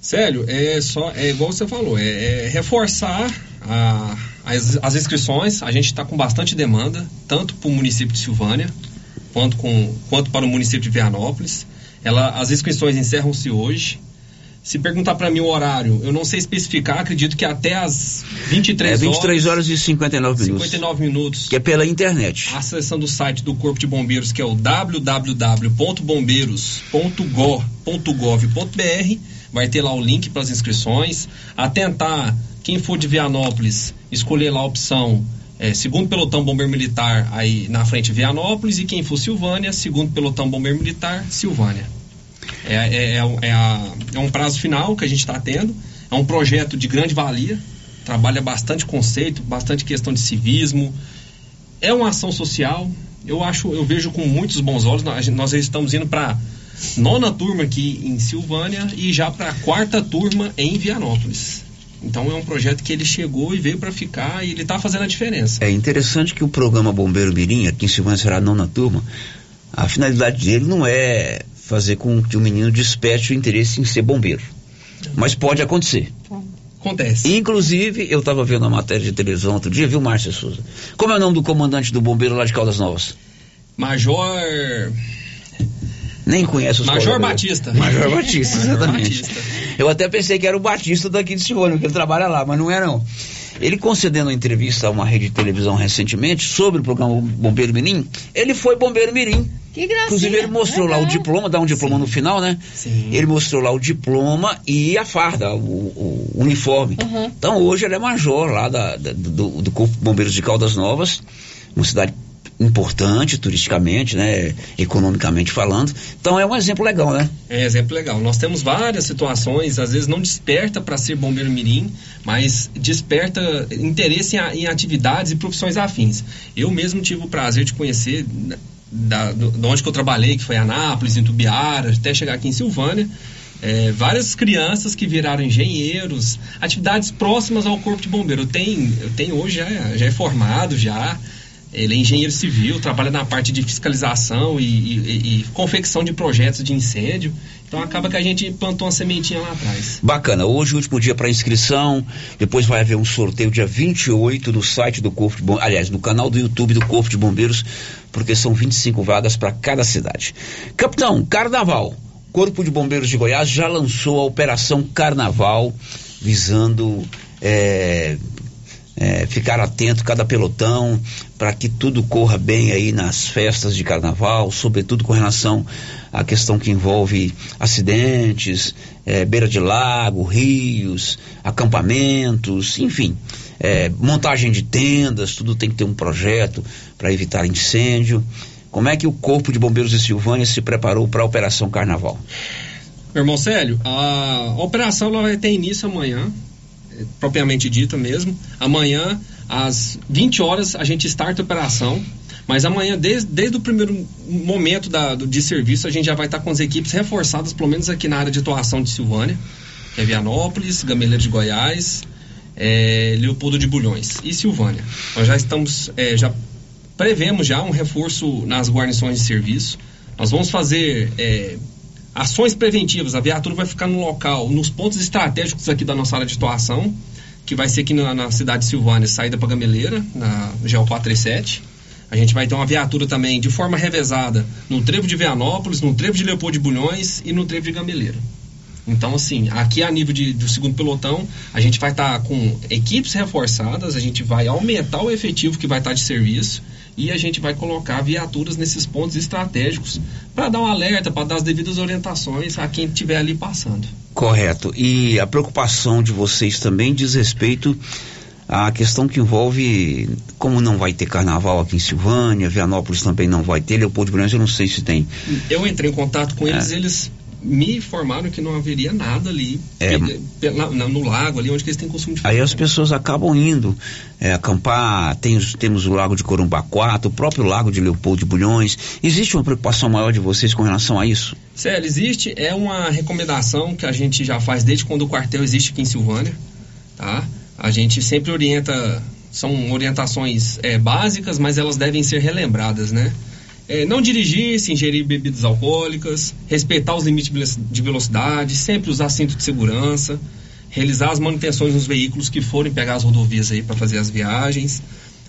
Célio, é só é igual você falou, é, é reforçar a, as, as, inscrições. A gente está com bastante demanda, tanto para o município de Silvânia quanto, com, quanto para o município de Vianópolis. Ela, as inscrições encerram-se hoje. Se perguntar para mim o horário, eu não sei especificar, acredito que até as 23 horas. É 23 horas e 59 minutos. 59 minutos. Que é pela internet. Acessando do site do Corpo de Bombeiros, que é o www.bombeiros.gov.br, vai ter lá o link para as inscrições. Atentar, quem for de Vianópolis, escolher lá a opção é, segundo pelotão bombeiro militar aí na frente Vianópolis e quem for Silvânia, segundo pelotão bombeiro militar, Silvânia. É, é, é, é, a, é um prazo final que a gente está tendo. É um projeto de grande valia. Trabalha bastante conceito, bastante questão de civismo. É uma ação social. Eu acho, eu vejo com muitos bons olhos. Nós, nós estamos indo para nona turma aqui em Silvânia e já para a quarta turma em Vianópolis. Então é um projeto que ele chegou e veio para ficar e ele está fazendo a diferença. É interessante que o programa Bombeiro Mirim, aqui em Silvânia será a nona turma, a finalidade dele não é fazer com que o menino desperte o interesse em ser bombeiro. Mas pode acontecer. Acontece. Inclusive, eu estava vendo a matéria de televisão outro dia, viu, Márcia Souza? Como é o nome do comandante do bombeiro lá de Caldas Novas? Major. Nem conhece os Major colegas. Batista. Major Batista, exatamente. Batista. Eu até pensei que era o Batista daqui de Silvânia, que ele trabalha lá, mas não é não. Ele concedendo uma entrevista a uma rede de televisão recentemente sobre o programa Bombeiro Mirim, ele foi Bombeiro Mirim. Que gracinha. Inclusive ele mostrou lá o diploma, dá um diploma Sim. no final, né? Sim. Ele mostrou lá o diploma e a farda, o, o uniforme. Uhum. Então hoje ele é major lá da, da, do, do Corpo de Bombeiros de Caldas Novas, uma cidade importante turisticamente, né, economicamente falando. Então é um exemplo legal, né? É um exemplo legal. Nós temos várias situações, às vezes não desperta para ser bombeiro mirim, mas desperta interesse em, em, atividades e profissões afins. Eu mesmo tive o prazer de conhecer da, do, de onde que eu trabalhei, que foi Anápolis, em Tubiara, até chegar aqui em Silvânia. É, várias crianças que viraram engenheiros, atividades próximas ao corpo de bombeiro. Eu tenho, eu tenho hoje já, já é formado já, ele é engenheiro civil, trabalha na parte de fiscalização e, e, e, confecção de projetos de incêndio. Então acaba que a gente plantou uma sementinha lá atrás. Bacana. Hoje, último dia para inscrição. Depois vai haver um sorteio dia 28 no site do Corpo de Bombeiros. Aliás, no canal do YouTube do Corpo de Bombeiros, porque são 25 vagas para cada cidade. Capitão, Carnaval. Corpo de Bombeiros de Goiás já lançou a Operação Carnaval, visando é, é, ficar atento cada pelotão para que tudo corra bem aí nas festas de carnaval, sobretudo com relação à questão que envolve acidentes, é, beira de lago, rios, acampamentos, enfim, é, montagem de tendas, tudo tem que ter um projeto para evitar incêndio. Como é que o Corpo de Bombeiros de Silvânia se preparou para a Operação Carnaval? Meu irmão Célio, a operação vai ter início amanhã, propriamente dita mesmo. Amanhã, às 20 horas, a gente starta a operação. Mas amanhã, desde, desde o primeiro momento da, do, de serviço, a gente já vai estar com as equipes reforçadas, pelo menos aqui na área de atuação de Silvânia, que é Vianópolis, Gameleira de Goiás, é, Leopoldo de Bulhões e Silvânia. Nós já estamos, é, já prevemos já um reforço nas guarnições de serviço. Nós vamos fazer é, ações preventivas. A viatura vai ficar no local, nos pontos estratégicos aqui da nossa área de atuação, que vai ser aqui na, na cidade de Silvânia, saída para Gameleira, na GEO 437. A gente vai ter uma viatura também de forma revezada no trevo de Vianópolis, no trevo de Leopoldo de Bulhões e no trevo de Gameleira. Então, assim, aqui a nível de, do segundo pelotão, a gente vai estar tá com equipes reforçadas, a gente vai aumentar o efetivo que vai estar tá de serviço e a gente vai colocar viaturas nesses pontos estratégicos para dar um alerta, para dar as devidas orientações a quem estiver ali passando. Correto. E a preocupação de vocês também diz respeito à questão que envolve como não vai ter carnaval aqui em Silvânia, Vianópolis também não vai ter, Leopoldo de Brunhas eu não sei se tem. Eu entrei em contato com eles, é. eles me informaram que não haveria nada ali É. pe- pe- na- no lago ali onde eles têm consumo de Aí as pessoas acabam indo é, acampar, tem os- temos o Lago de Corumbá 4, o próprio Lago de Leopoldo de Bulhões. Existe uma preocupação maior de vocês com relação a isso? Sério, existe, é uma recomendação que a gente já faz desde quando o quartel existe aqui em Silvânia, tá? A gente sempre orienta, são orientações é, básicas, mas elas devem ser relembradas, né? É, não dirigir, se ingerir bebidas alcoólicas, respeitar os limites de velo- de velocidade, sempre usar cinto de segurança, realizar as manutenções nos veículos que forem pegar as rodovias aí para fazer as viagens.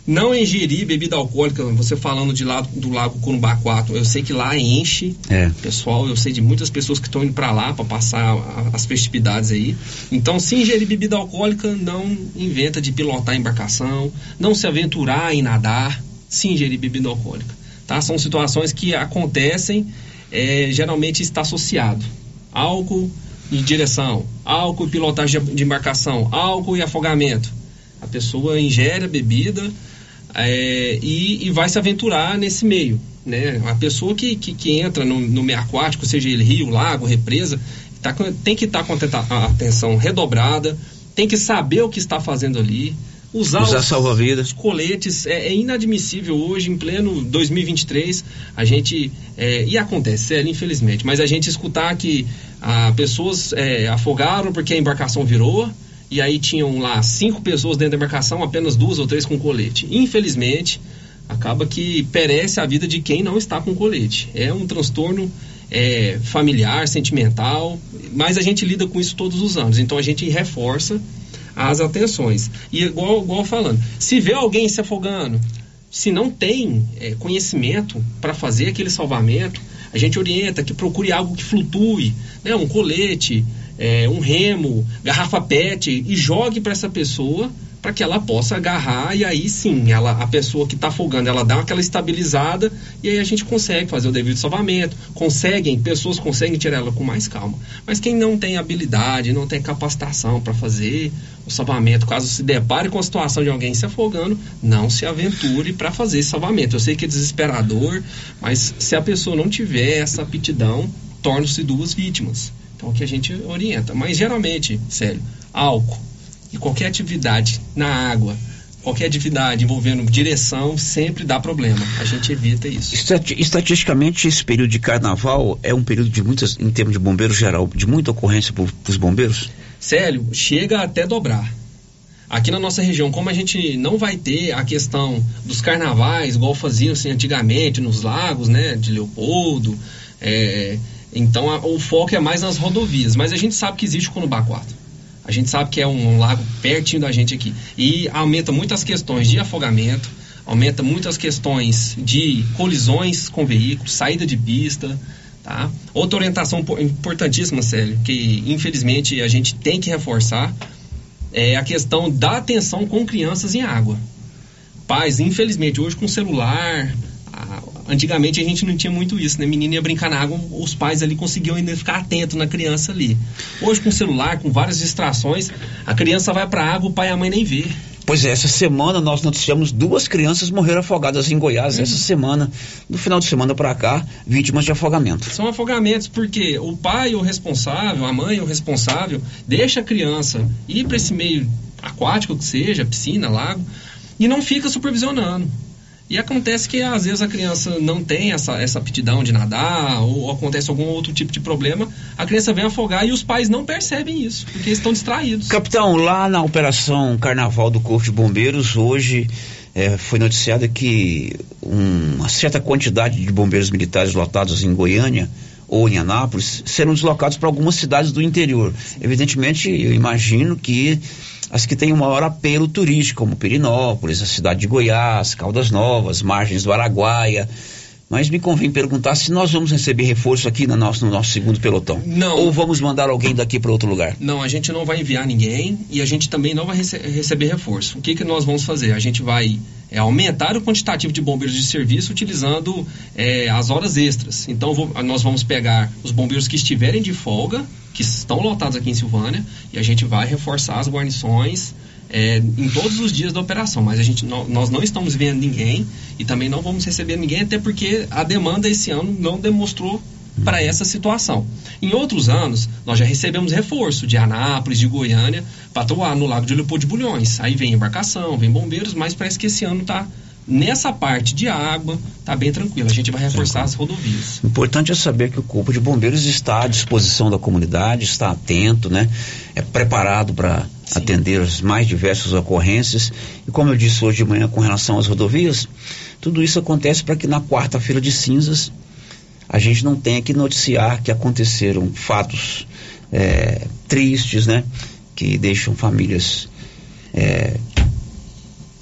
Não ingerir bebida alcoólica, você falando de lá do Lago Corumbá 4, eu sei que lá enche, É. Pessoal, eu sei de muitas pessoas que estão indo para lá para passar as festividades aí. Então, se ingerir bebida alcoólica, não inventa de pilotar a embarcação, não se aventurar em nadar, se ingerir bebida alcoólica. Tá? São situações que acontecem, é, geralmente está associado. Álcool e direção, álcool e pilotagem de- embarcação, álcool e afogamento. A pessoa ingere a bebida é, e, e vai se aventurar nesse meio. Né? A pessoa que, que, que entra no, no meio aquático, seja ele rio, lago, represa, tá com- tem que estar com a tenta- a atenção redobrada, tem que saber o que está fazendo ali. Usar, Usar os- salva-vidas. os coletes é, é inadmissível hoje, em pleno 2023, a gente. é, e acontece, sério, infelizmente, mas a gente escutar que ah, pessoas é, afogaram porque a embarcação virou, e aí tinham lá cinco pessoas dentro da embarcação, apenas duas ou três com colete. Infelizmente, acaba que perece a vida de quem não está com colete. É um transtorno é, familiar, sentimental, mas a gente lida com isso todos os anos. Então a gente reforça as atenções. E igual, igual falando, se vê alguém se afogando, se não tem é, conhecimento para fazer aquele salvamento, a gente orienta que procure algo que flutue, né? um colete, é, um remo, garrafa PET e jogue para essa pessoa para que ela possa agarrar e aí sim, ela, a pessoa que está afogando, ela dá aquela estabilizada e aí a gente consegue fazer o devido salvamento, conseguem, pessoas conseguem tirar ela com mais calma. Mas quem não tem habilidade, não tem capacitação para fazer o salvamento, caso se depare com a situação de alguém se afogando, não se aventure para fazer esse salvamento. Eu sei que é desesperador, mas se a pessoa não tiver essa aptidão, tornam-se duas vítimas. Então o que a gente orienta. Mas geralmente, sério, álcool e qualquer atividade na água, qualquer atividade envolvendo direção, sempre dá problema. A gente evita isso. Estati- estatisticamente, esse período de carnaval é um período de muitas, em termos de bombeiro geral, de muita ocorrência para os bombeiros? Sério, chega até dobrar. Aqui na nossa região, como a gente não vai ter a questão dos carnavais, igual faziam assim, antigamente nos lagos, né, de Leopoldo, é, então a- o foco é mais nas rodovias. Mas a gente sabe que existe o 4. A gente sabe que é um, lago pertinho da gente aqui. E aumenta muitas questões de afogamento, aumenta muitas questões de colisões com veículos, saída de pista, tá? Outra orientação impo- importantíssima, Célio, que infelizmente a gente tem que reforçar, é a questão da atenção com crianças em água. Pais, infelizmente, hoje com celular, a- antigamente a gente não tinha muito isso, né? Menino ia brincar na água, os pais ali conseguiam ainda ficar atento na criança ali. Hoje com celular, com várias distrações, a criança vai pra água, o pai e a mãe nem vê. Pois é, essa semana nós noticiamos duas crianças morreram afogadas em Goiás. Essa semana, no final de semana para cá, vítimas de afogamento. São afogamentos porque o pai é o responsável, a mãe é o responsável, deixa a criança ir para esse meio aquático que seja, piscina, lago, e não fica supervisionando. E acontece que às vezes a criança não tem essa, essa aptidão de nadar, ou acontece algum outro tipo de problema, a criança vem afogar e os pais não percebem isso, porque estão distraídos. Capitão, lá na operação Carnaval do Corpo de Bombeiros, hoje eh, foi noticiado que um- uma certa quantidade de bombeiros militares lotados em Goiânia ou em Anápolis serão deslocados para algumas cidades do interior. Evidentemente, eu imagino que as que têm o maior apelo turístico, como Pirinópolis, a cidade de Goiás, Caldas Novas, margens do Araguaia. Mas me convém perguntar se nós vamos receber reforço aqui no nosso, no nosso segundo pelotão. Não. Ou vamos mandar alguém daqui para outro lugar. Não, a gente não vai enviar ninguém e a gente também não vai rece- receber reforço. O que, que nós vamos fazer? A gente vai é, aumentar o quantitativo de bombeiros de serviço utilizando é, as horas extras. Então vou- nós vamos pegar os bombeiros que estiverem de folga, que estão lotados aqui em Silvânia, e a gente vai reforçar as guarnições é, em todos os dias da operação. Mas a gente, nó- nós não estamos vendo ninguém e também não vamos receber ninguém, até porque a demanda esse ano não demonstrou para essa situação. Em outros anos, nós já recebemos reforço de Anápolis, de Goiânia, para atuar no Lago de Leopoldo de Bulhões. Aí vem embarcação, vem bombeiros, mas parece que esse ano está nessa parte de água, está bem tranquilo. A gente vai reforçar as rodovias. Importante é saber que o Corpo de Bombeiros está à disposição da comunidade, está atento, né? É preparado para atender as mais diversas ocorrências. E como eu disse hoje de manhã com relação às rodovias, tudo isso acontece para que na quarta-feira de cinzas a gente não tenha que noticiar que aconteceram fatos é, tristes, né? Que deixam famílias é,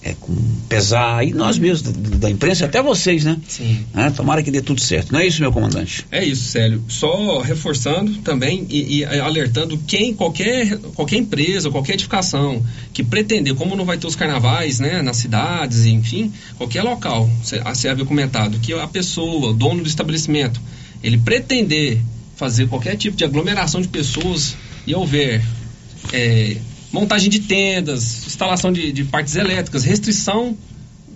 é, com pesar, e nós mesmos da, da imprensa, até vocês, né? Sim. É, tomara que dê tudo certo. Não é isso, meu comandante? É isso, Célio. Só reforçando também e, e, alertando quem, qualquer, qualquer empresa, qualquer edificação que pretender, como não vai ter os carnavais, né, nas cidades, enfim, qualquer local, você havia comentado, que a pessoa, o dono do estabelecimento, ele pretender fazer qualquer tipo de aglomeração de pessoas e houver é, montagem de tendas, instalação de, de partes elétricas, restrição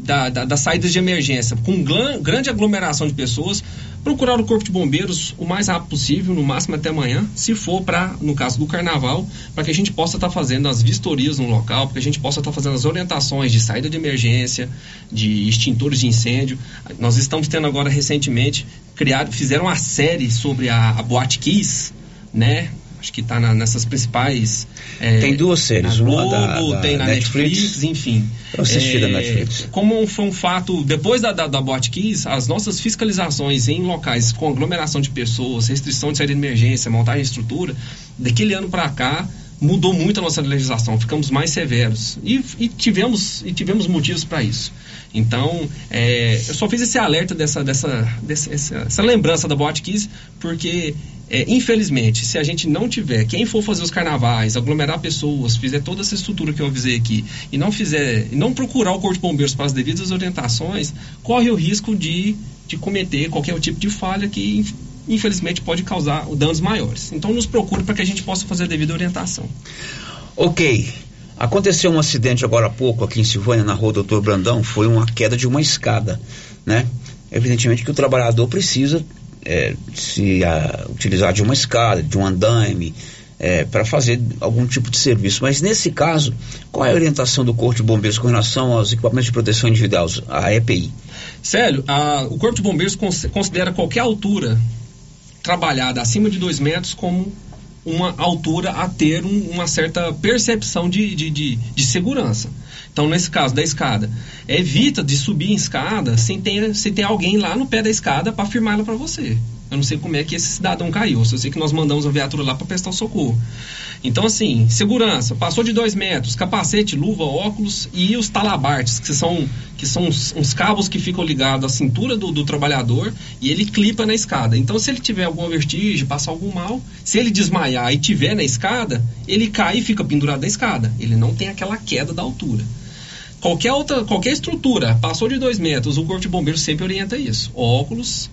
da, da, das saídas de emergência, com grande aglomeração de pessoas, procurar o Corpo de Bombeiros o mais rápido possível, no máximo até amanhã, se for para, no caso do carnaval, para que a gente possa estar tá fazendo as vistorias no local, para que a gente possa estar tá fazendo as orientações de saída de emergência, de extintores de incêndio. Nós estamos tendo agora recentemente, criado, fizeram uma série sobre a, a Boate Kiss, né? Acho que está nessas principais. É, tem duas séries, Globo, uma da, da tem na Netflix, Netflix enfim. Eu assisti é, da Netflix. Como foi um fato, depois da, da, da as nossas fiscalizações em locais com aglomeração de pessoas, restrição de saída de emergência, montagem de estrutura, daquele ano para cá mudou muito a nossa legislação, ficamos mais severos e, e tivemos e tivemos motivos para isso. Então, é, eu só fiz esse alerta dessa, dessa, dessa essa, essa lembrança da Botkiss porque é, infelizmente, se a gente não tiver, quem for fazer os carnavais, aglomerar pessoas, fizer toda essa estrutura que eu avisei aqui, e não fizer, não procurar o Corpo de Bombeiros para as devidas orientações, corre o risco de, de cometer qualquer tipo de falha que, infelizmente, pode causar danos maiores. Então, nos procure para que a gente possa fazer a devida orientação. Ok. Aconteceu um acidente agora há pouco aqui em Silvânia, na rua Doutor Brandão, foi uma queda de uma escada, né? Evidentemente que o trabalhador precisa é, se a, utilizar de uma escada, de um andaime, é, para fazer algum tipo de serviço. Mas nesse caso, qual é a orientação do Corpo de Bombeiros com relação aos equipamentos de proteção individual, a EPI? Célio, a, o Corpo de Bombeiros considera qualquer altura trabalhada acima de dois metros como uma altura a ter um, uma certa percepção de, de, de, de segurança. Então, nesse caso da escada, evita de subir em escada sem ter, sem ter alguém lá no pé da escada para firmar ela para você. Eu não sei como é que esse cidadão caiu. Eu sei que nós mandamos a viatura lá para prestar o socorro. Então, assim, segurança, passou de dois metros, capacete, luva, óculos e os talabartes, que são, que são uns, uns cabos que ficam ligados à cintura do, do, trabalhador e ele clipa na escada. Então, se ele tiver alguma vertigem, passar algum mal, se ele desmaiar e tiver na escada, ele cai e fica pendurado na escada. Ele não tem aquela queda da altura. Qualquer outra, qualquer estrutura passou de dois metros, o corpo de bombeiros sempre orienta isso. Óculos,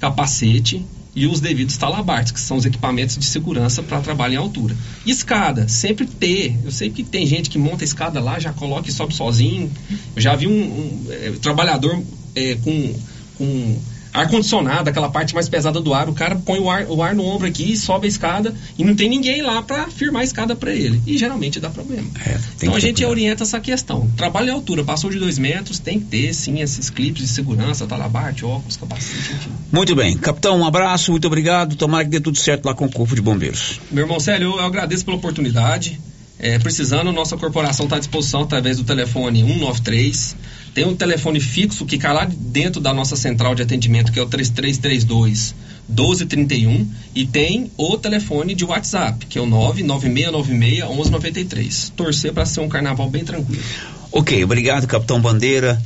capacete e os devidos talabartes, que são os equipamentos de segurança para trabalho em altura. Escada, sempre ter. Eu sei que tem gente que monta a escada lá, já coloca e sobe sozinho. Eu já vi um, um é, trabalhador é, com, com ar-condicionado, aquela parte mais pesada do ar, o cara põe o ar, o ar no ombro aqui, sobe a escada e não tem ninguém lá para firmar a escada para ele. E geralmente dá problema. É, então a gente cuidado. orienta essa questão. Trabalho em altura, passou de dois metros, tem que ter sim esses clipes de segurança, talabarte, óculos, capacete, enfim. Muito bem. Capitão, um abraço, muito obrigado. Tomara que dê tudo certo lá com o Corpo de Bombeiros. Meu irmão Célio, eu agradeço pela oportunidade. É, precisando, nossa corporação está à disposição através do telefone 193 tem um telefone fixo que cai lá dentro da nossa central de atendimento, que é o 3332 1231, e tem o telefone de WhatsApp, que é o 99696 1193. Torcer para ser um carnaval bem tranquilo. Ok, obrigado, Capitão Bandeira.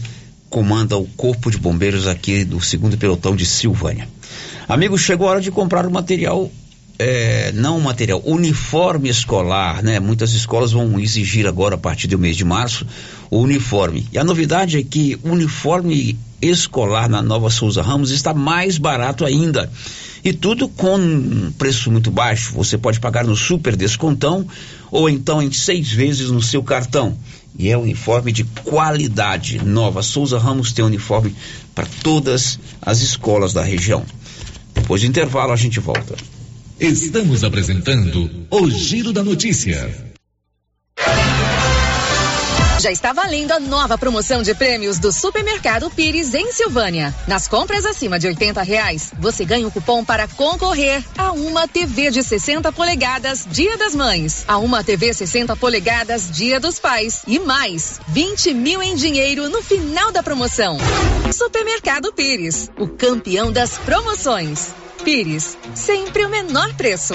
Comanda o Corpo de Bombeiros aqui do segundo pelotão de Silvânia. Amigos, chegou a hora de comprar o material é, não material, uniforme escolar, né? Muitas escolas vão exigir agora, a partir do mês de março, o uniforme. E a novidade é que o uniforme escolar na Nova Souza Ramos está mais barato ainda. E tudo com um preço muito baixo. Você pode pagar no super descontão ou então em seis vezes no seu cartão. E é uniforme de qualidade. Nova Souza Ramos tem uniforme para todas as escolas da região. Depois do intervalo a gente volta. Estamos apresentando o Giro da Notícia. Já está valendo a nova promoção de prêmios do Supermercado Pires em Silvânia. Nas compras acima de 80 reais, você ganha um cupom para concorrer a uma TV de 60 polegadas Dia das Mães, a uma TV 60 polegadas Dia dos Pais e mais 20 mil em dinheiro no final da promoção. Supermercado Pires, o campeão das promoções. Pires, sempre o menor preço.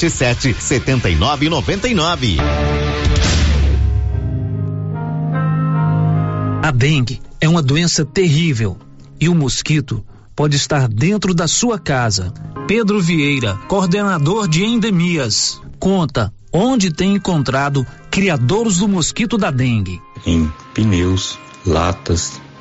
sete setenta e nove noventa e nove. A dengue é uma doença terrível e o mosquito pode estar dentro da sua casa. Pedro Vieira, coordenador de endemias, conta onde tem encontrado criadores do mosquito da dengue. Em pneus, latas,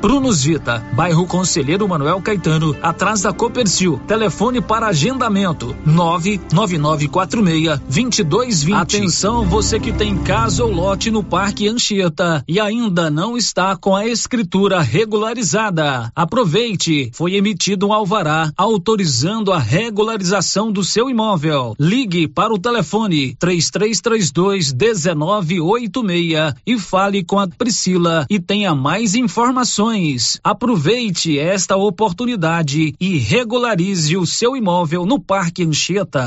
Prunus Vita, bairro Conselheiro Manuel Caetano, atrás da Copercil. Telefone para agendamento: 99946 2220. Atenção, você que tem casa ou lote no Parque Anchieta e ainda não está com a escritura regularizada. Aproveite, foi emitido um alvará autorizando a regularização do seu imóvel. Ligue para o telefone 3332 1986 e fale com a Priscila e tenha mais informações. Aproveite esta oportunidade e regularize o seu imóvel no Parque Anchieta.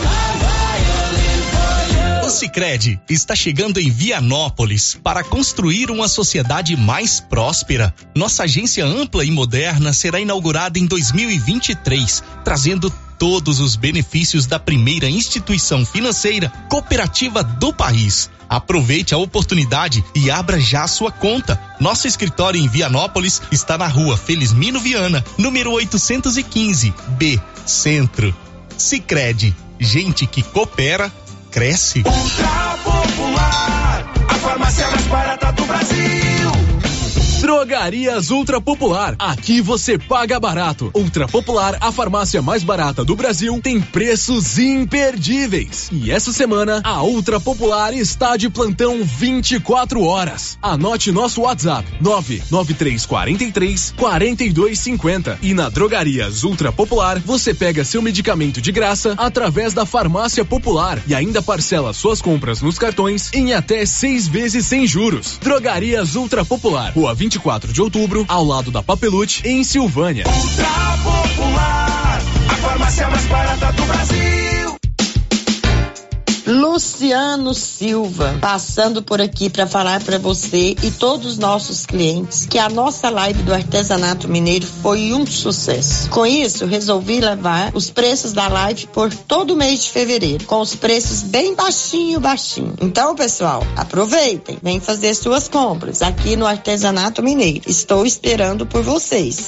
Sicredi está chegando em Vianópolis para construir uma sociedade mais próspera. Nossa agência ampla e moderna será inaugurada em 2023, trazendo todos os benefícios da primeira instituição financeira cooperativa do país. Aproveite a oportunidade e abra já sua conta. Nosso escritório em Vianópolis está na rua Felizmino Viana, número 815, B, Centro. Sicredi, gente que coopera, cresce. Ultra Popular, a farmácia mais barata do Brasil. Drogarias Ultra Popular. Aqui você paga barato. Ultra Popular, a farmácia mais barata do Brasil, tem preços imperdíveis. E essa semana, a Ultra Popular está de plantão 24 horas. Anote nosso WhatsApp: 99343 4250. E na Drogarias Ultra Popular, você pega seu medicamento de graça através da Farmácia Popular e ainda parcela suas compras nos cartões em até seis vezes sem juros. Drogarias Ultra Popular, Rua 24 de outubro, ao lado da Papelute, em Silvânia. Ultra Popular, a farmácia mais barata do Brasil. Luciano Silva, passando por aqui para falar para você e todos os nossos clientes que a nossa live do artesanato mineiro foi um sucesso. Com isso, resolvi levar os preços da live por todo o mês de fevereiro, com os preços bem baixinho, baixinho. Então, pessoal, aproveitem, vem fazer suas compras aqui no artesanato mineiro. Estou esperando por vocês.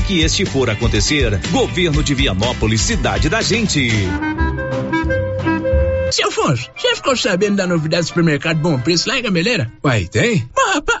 que este for acontecer. Governo de Vianópolis, cidade da gente. Seu Afonso, você ficou sabendo da novidade do supermercado Bom Preço lá em Gameleira? Uai, tem? Mas, rapaz,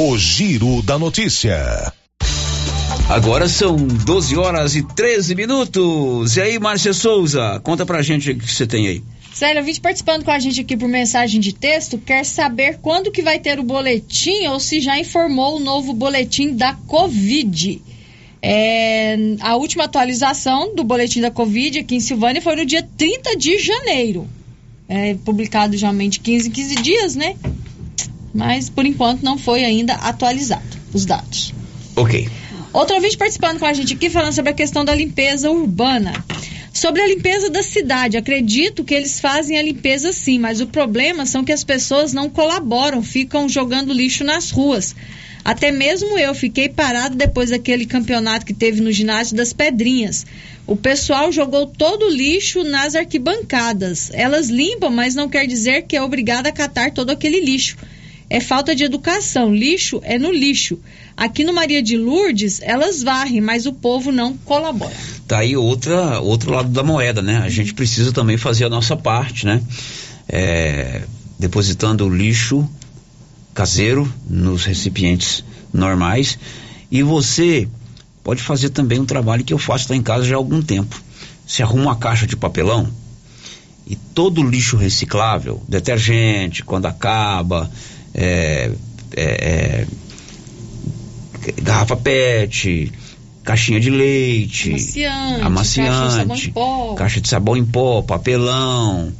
O Giro da Notícia. Agora são 12 horas e 13 minutos. E aí, Márcia Souza, conta pra gente o que você tem aí. Célio, ouvinte participando com a gente aqui por mensagem de texto, quer saber quando que vai ter o boletim ou se já informou o novo boletim da Covid. É, a última atualização do boletim da Covid aqui em Silvânia foi no dia 30 de janeiro. É, publicado geralmente de 15 em 15 dias, né? Mas por enquanto não foi ainda atualizado os dados. Ok. Outro ouvinte participando com a gente aqui falando sobre a questão da limpeza urbana. Sobre a limpeza da cidade, acredito que eles fazem a limpeza sim, mas o problema são que as pessoas não colaboram, ficam jogando lixo nas ruas. Até mesmo eu fiquei parado depois daquele campeonato que teve no ginásio das Pedrinhas. O pessoal jogou todo o lixo nas arquibancadas. Elas limpam, mas não quer dizer que é obrigada a catar todo aquele lixo. É falta de educação. Lixo é no lixo. Aqui no Maria de Lourdes, elas varrem, mas o povo não colabora. Tá aí outra, outro lado da moeda, né? A gente precisa também fazer a nossa parte, né? É, depositando o lixo caseiro nos recipientes normais. E você pode fazer também um trabalho que eu faço lá em casa já há algum tempo. Você arruma uma caixa de papelão e todo lixo reciclável, detergente, quando acaba, é, é, é, garrafa PET, caixinha de leite, Amaciante, amaciante, caixa de sabão em pó. caixa de sabão em pó, papelão,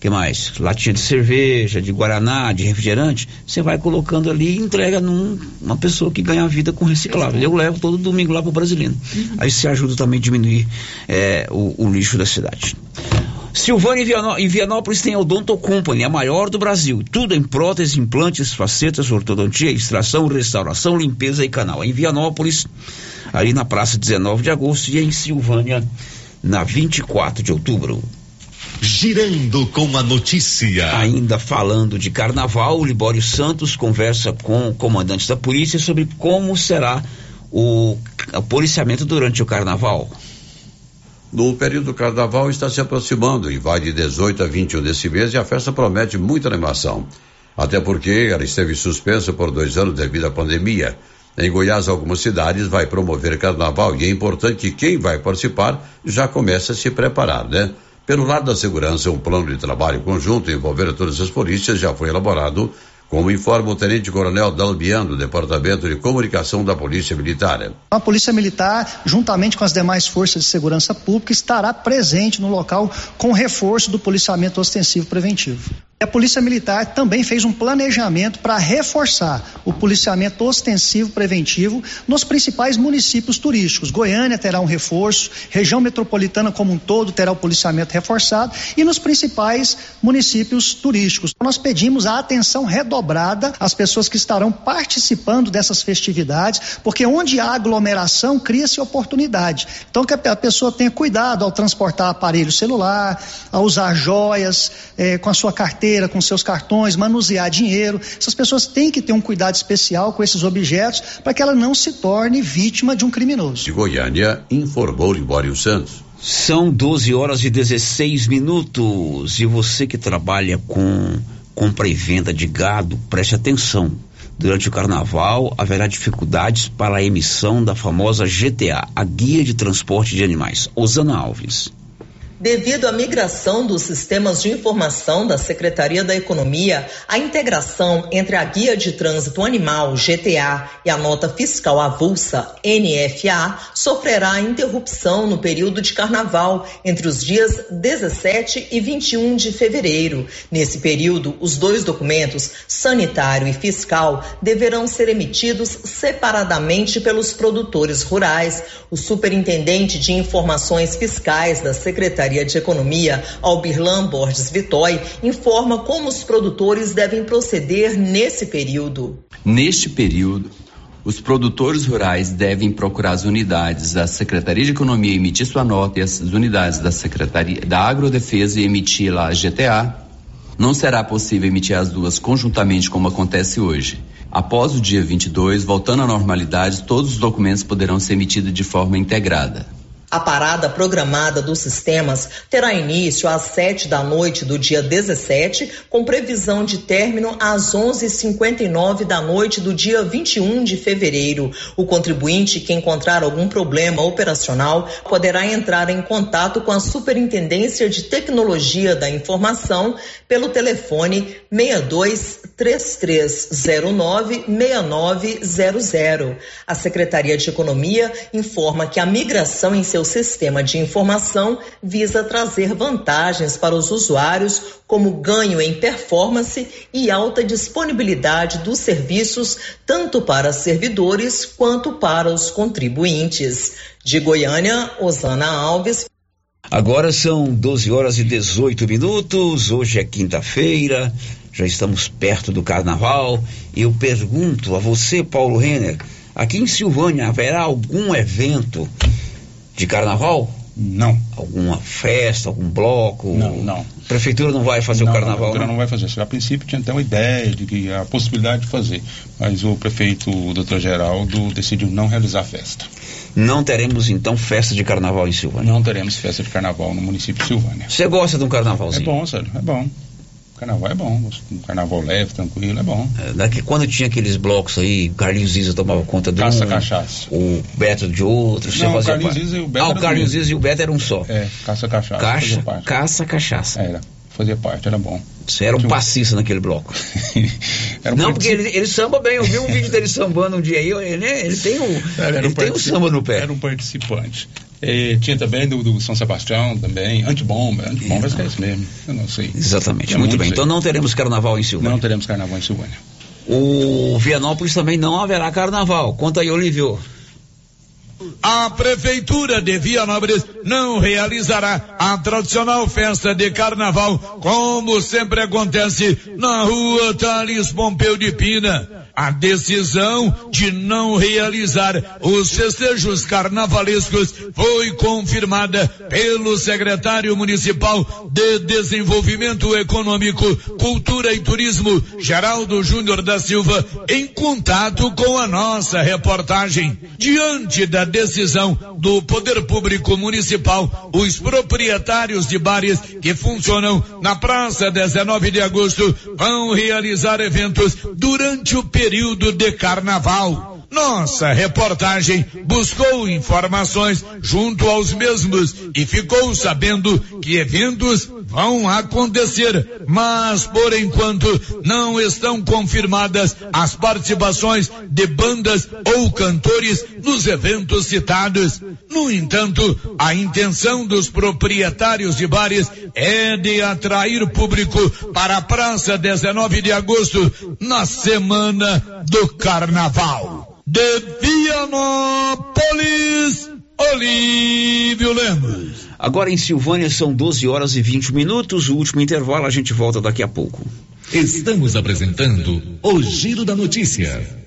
que mais? Latinha de cerveja, de guaraná, de refrigerante, você vai colocando ali e entrega num, uma pessoa que ganha a vida com reciclável. Eu levo todo domingo lá pro Brasilino. Aí você ajuda também a diminuir é, o, o lixo da cidade. Silvânia em em Vianópolis tem a Odonto Company, a maior do Brasil. Tudo em próteses, implantes, facetas, ortodontia, extração, restauração, limpeza e canal. Em Vianópolis, ali na praça 19 de agosto e em Silvânia, na 24 de outubro. Girando com a notícia. Ainda falando de carnaval, o Libório Santos conversa com comandantes da polícia sobre como será o, o policiamento durante o carnaval. No período do carnaval está se aproximando e vai de 18 a 21 desse mês e a festa promete muita animação. Até porque ela esteve suspensa por dois anos devido à pandemia. Em Goiás, algumas cidades vai promover carnaval e é importante que quem vai participar já comece a se preparar, né? Pelo lado da segurança, um plano de trabalho conjunto envolvendo todas as polícias já foi elaborado, como informa o Tenente Coronel Dalbian, do Departamento de Comunicação da Polícia Militar. A Polícia Militar, juntamente com as demais forças de segurança pública, estará presente no local com reforço do policiamento ostensivo preventivo. A Polícia Militar também fez um planejamento para reforçar o policiamento ostensivo preventivo nos principais municípios turísticos. Goiânia terá um reforço, região metropolitana como um todo terá o policiamento reforçado e nos principais municípios turísticos. Nós pedimos a atenção redobrada às pessoas que estarão participando dessas festividades, porque onde há aglomeração cria-se oportunidade. Então que a pessoa tenha cuidado ao transportar aparelho celular, a usar joias, eh, com a sua carteira, com seus cartões, manusear dinheiro. Essas pessoas têm que ter um cuidado especial com esses objetos para que ela não se torne vítima de um criminoso. De Goiânia, informou Libório Santos. São 12 horas e 16 minutos. E você que trabalha com compra e venda de gado, preste atenção. Durante o carnaval haverá dificuldades para a emissão da famosa GTA, a Guia de Transporte de Animais. Osana Alves. Devido à migração dos sistemas de informação da Secretaria da Economia, a integração entre a Guia de Trânsito Animal, GTA, e a nota fiscal avulsa, NFA, sofrerá interrupção no período de carnaval, entre os dias 17 e 21 de fevereiro. Nesse período, os dois documentos, sanitário e fiscal, deverão ser emitidos separadamente pelos produtores rurais. O superintendente de informações fiscais da Secretaria de Economia, Albirlan Borges Vitói, informa como os produtores devem proceder nesse período. Neste período, os produtores rurais devem procurar as unidades da Secretaria de Economia e emitir sua nota e as unidades da Secretaria da Agrodefesa e emitir lá a GTA. Não será possível emitir as duas conjuntamente como acontece hoje. Após o dia 22, voltando à normalidade, todos os documentos poderão ser emitidos de forma integrada. A parada programada dos sistemas terá início às 7 da noite do dia 17, com previsão de término às 11h59 da noite do dia 21 de fevereiro. O contribuinte que encontrar algum problema operacional poderá entrar em contato com a Superintendência de Tecnologia da Informação pelo telefone 62 3309 6900. A Secretaria de Economia informa que a migração em seu sistema de informação visa trazer vantagens para os usuários, como ganho em performance e alta disponibilidade dos serviços, tanto para servidores quanto para os contribuintes. De Goiânia, Osana Alves. Agora são 12 horas e 18 minutos. Hoje é quinta-feira, já estamos perto do carnaval. Eu pergunto a você, Paulo Renner, aqui em Silvânia haverá algum evento de carnaval? Não. Alguma festa, algum bloco? Não, não. A prefeitura não vai fazer não, o carnaval? A prefeitura não? não vai fazer. A princípio tinha até uma ideia de que a possibilidade de fazer, mas o prefeito, o doutor Geraldo, decidiu não realizar a festa. Não teremos então festa de carnaval em Silvânia? Não teremos festa de carnaval no município de Silvânia. Você gosta de um carnavalzinho? É bom, sério, é bom. Carnaval é bom, um carnaval leve, tranquilo, é bom. É, daqui quando tinha aqueles blocos aí, o Carlinhos Ziza tomava conta de caça um, cachaça. o Beto de outro, Não, o Carlinhos Ziza e o Beto Ah, o Carlinhos Ziza e o Beto eram um só. É, caça cachaça. Caixa, caça cachaça. Era, fazia parte, era bom. Você era um passista naquele bloco. um Não, porque ele, ele samba bem, eu vi um vídeo dele sambando um dia aí, ele, ele tem um, Era ele um tem um samba no pé. Era um participante. E tinha também do, do, São Sebastião, também, antibomba, antibomba é isso mesmo, eu não sei. Exatamente, Tinha muito bem. sei. Então não teremos carnaval em Silvânia. Não teremos carnaval em Silvânia. O Vianópolis também não haverá carnaval. Conta aí, Olívio. A Prefeitura de Vianópolis não realizará a tradicional festa de carnaval, como sempre acontece na rua Thales Pompeu de Pina. A decisão de não realizar os festejos carnavalescos foi confirmada pelo secretário municipal de Desenvolvimento Econômico, Cultura e Turismo, Geraldo Júnior da Silva, em contato com a nossa reportagem. Diante da decisão do Poder Público Municipal, os proprietários de bares que funcionam na Praça 19 de Agosto vão realizar eventos durante o período de carnaval. Nossa reportagem buscou informações junto aos mesmos e ficou sabendo que eventos vão acontecer, mas por enquanto não estão confirmadas as participações de bandas ou cantores nos eventos citados. No entanto, a intenção dos proprietários de bares é de atrair público para a Praça 19 de Agosto na semana do Carnaval de Vianópolis, Olívio Lemos. Agora em Silvânia são 12 horas e 20 minutos. O último intervalo, a gente volta daqui a pouco. Estamos apresentando o Giro da Notícia.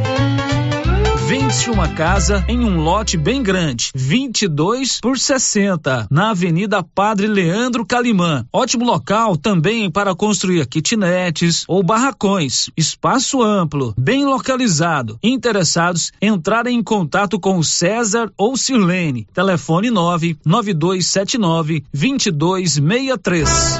Vende-se uma casa em um lote bem grande, 22 por 60, na Avenida Padre Leandro Calimã. Ótimo local também para construir kitnetes ou barracões. Espaço amplo, bem localizado. Interessados, entrarem em contato com César ou Sirlene. Telefone 99279 2263.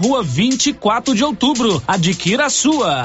rua 24 de outubro. Adquira a sua.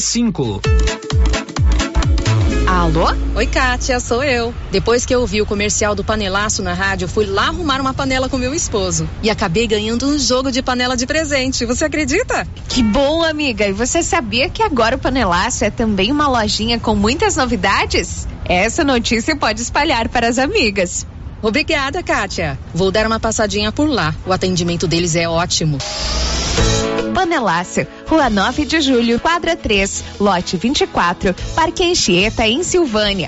cinco. Alô? Oi, Kátia, sou eu. Depois que eu vi o comercial do panelaço na rádio, fui lá arrumar uma panela com meu esposo. E acabei ganhando um jogo de panela de presente. Você acredita? Que bom, amiga. E você sabia que agora o panelaço é também uma lojinha com muitas novidades? Essa notícia pode espalhar para as amigas. Obrigada, Kátia. Vou dar uma passadinha por lá. O atendimento deles é ótimo. Panelácio, Rua 9 de Julho, quadra 3, lote 24, Parque Anchieta, em Silvânia.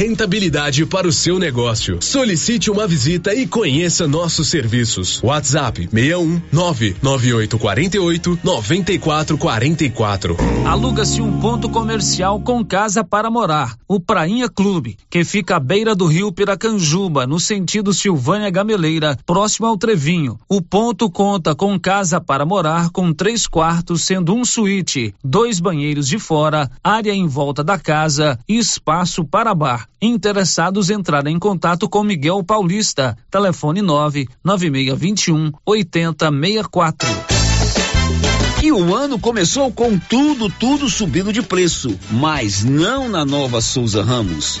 rentabilidade para o seu negócio. Solicite uma visita e conheça nossos serviços. WhatsApp 61 99848 9444. Aluga-se um ponto comercial com casa para morar, o Prainha Clube, que fica à beira do rio Piracanjuba, no sentido Silvânia Gameleira, próximo ao Trevinho. O ponto conta com casa para morar com três quartos, sendo um suíte, dois banheiros de fora, área em volta da casa e espaço para bar. Interessados entrarem em contato com Miguel Paulista. Telefone 9 9621 8064. E o ano começou com tudo, tudo subindo de preço, mas não na nova Souza Ramos.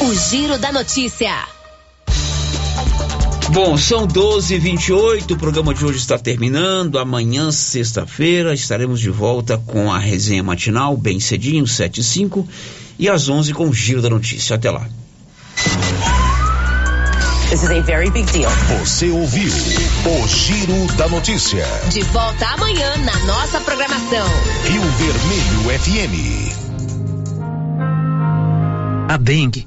O Giro da Notícia. Bom, são 12 h 28 o programa de hoje está terminando. Amanhã, sexta-feira, estaremos de volta com a resenha matinal, bem cedinho, 7 e 5, e às 11 com o Giro da Notícia. Até lá. This is a very big deal. Você ouviu o Giro da Notícia. De volta amanhã na nossa programação. Rio Vermelho FM. A dengue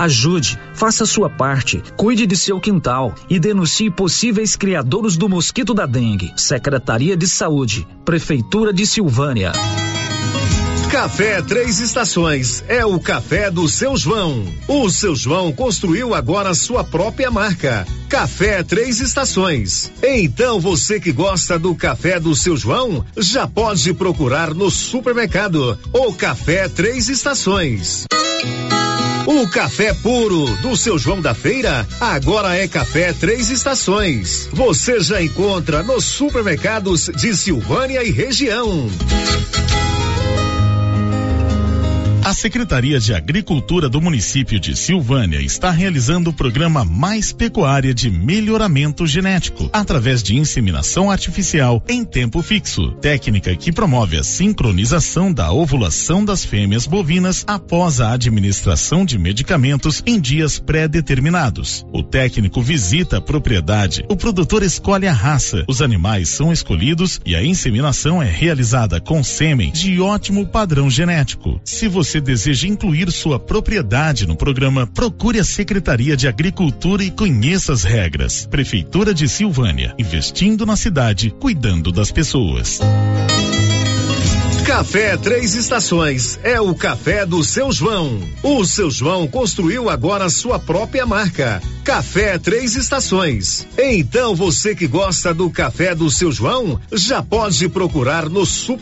Ajude, faça sua parte, cuide de seu quintal e denuncie possíveis criadores do mosquito da dengue. Secretaria de Saúde, Prefeitura de Silvânia. Café Três Estações é o café do seu João. O seu João construiu agora sua própria marca. Café Três Estações. Então você que gosta do café do seu João, já pode procurar no supermercado o Café Três Estações. O café puro do seu João da Feira agora é café três estações. Você já encontra nos supermercados de Silvânia e região. A Secretaria de Agricultura do município de Silvânia está realizando o programa Mais Pecuária de Melhoramento Genético, através de inseminação artificial em tempo fixo, técnica que promove a sincronização da ovulação das fêmeas bovinas após a administração de medicamentos em dias pré-determinados. O técnico visita a propriedade, o produtor escolhe a raça, os animais são escolhidos e a inseminação é realizada com sêmen de ótimo padrão genético. Se você você deseja incluir sua propriedade no programa, procure a Secretaria de Agricultura e conheça as regras. Prefeitura de Silvânia, investindo na cidade, cuidando das pessoas. Café Três Estações é o café do seu João. O seu João construiu agora sua própria marca. Café Três Estações. Então você que gosta do café do seu João, já pode procurar no super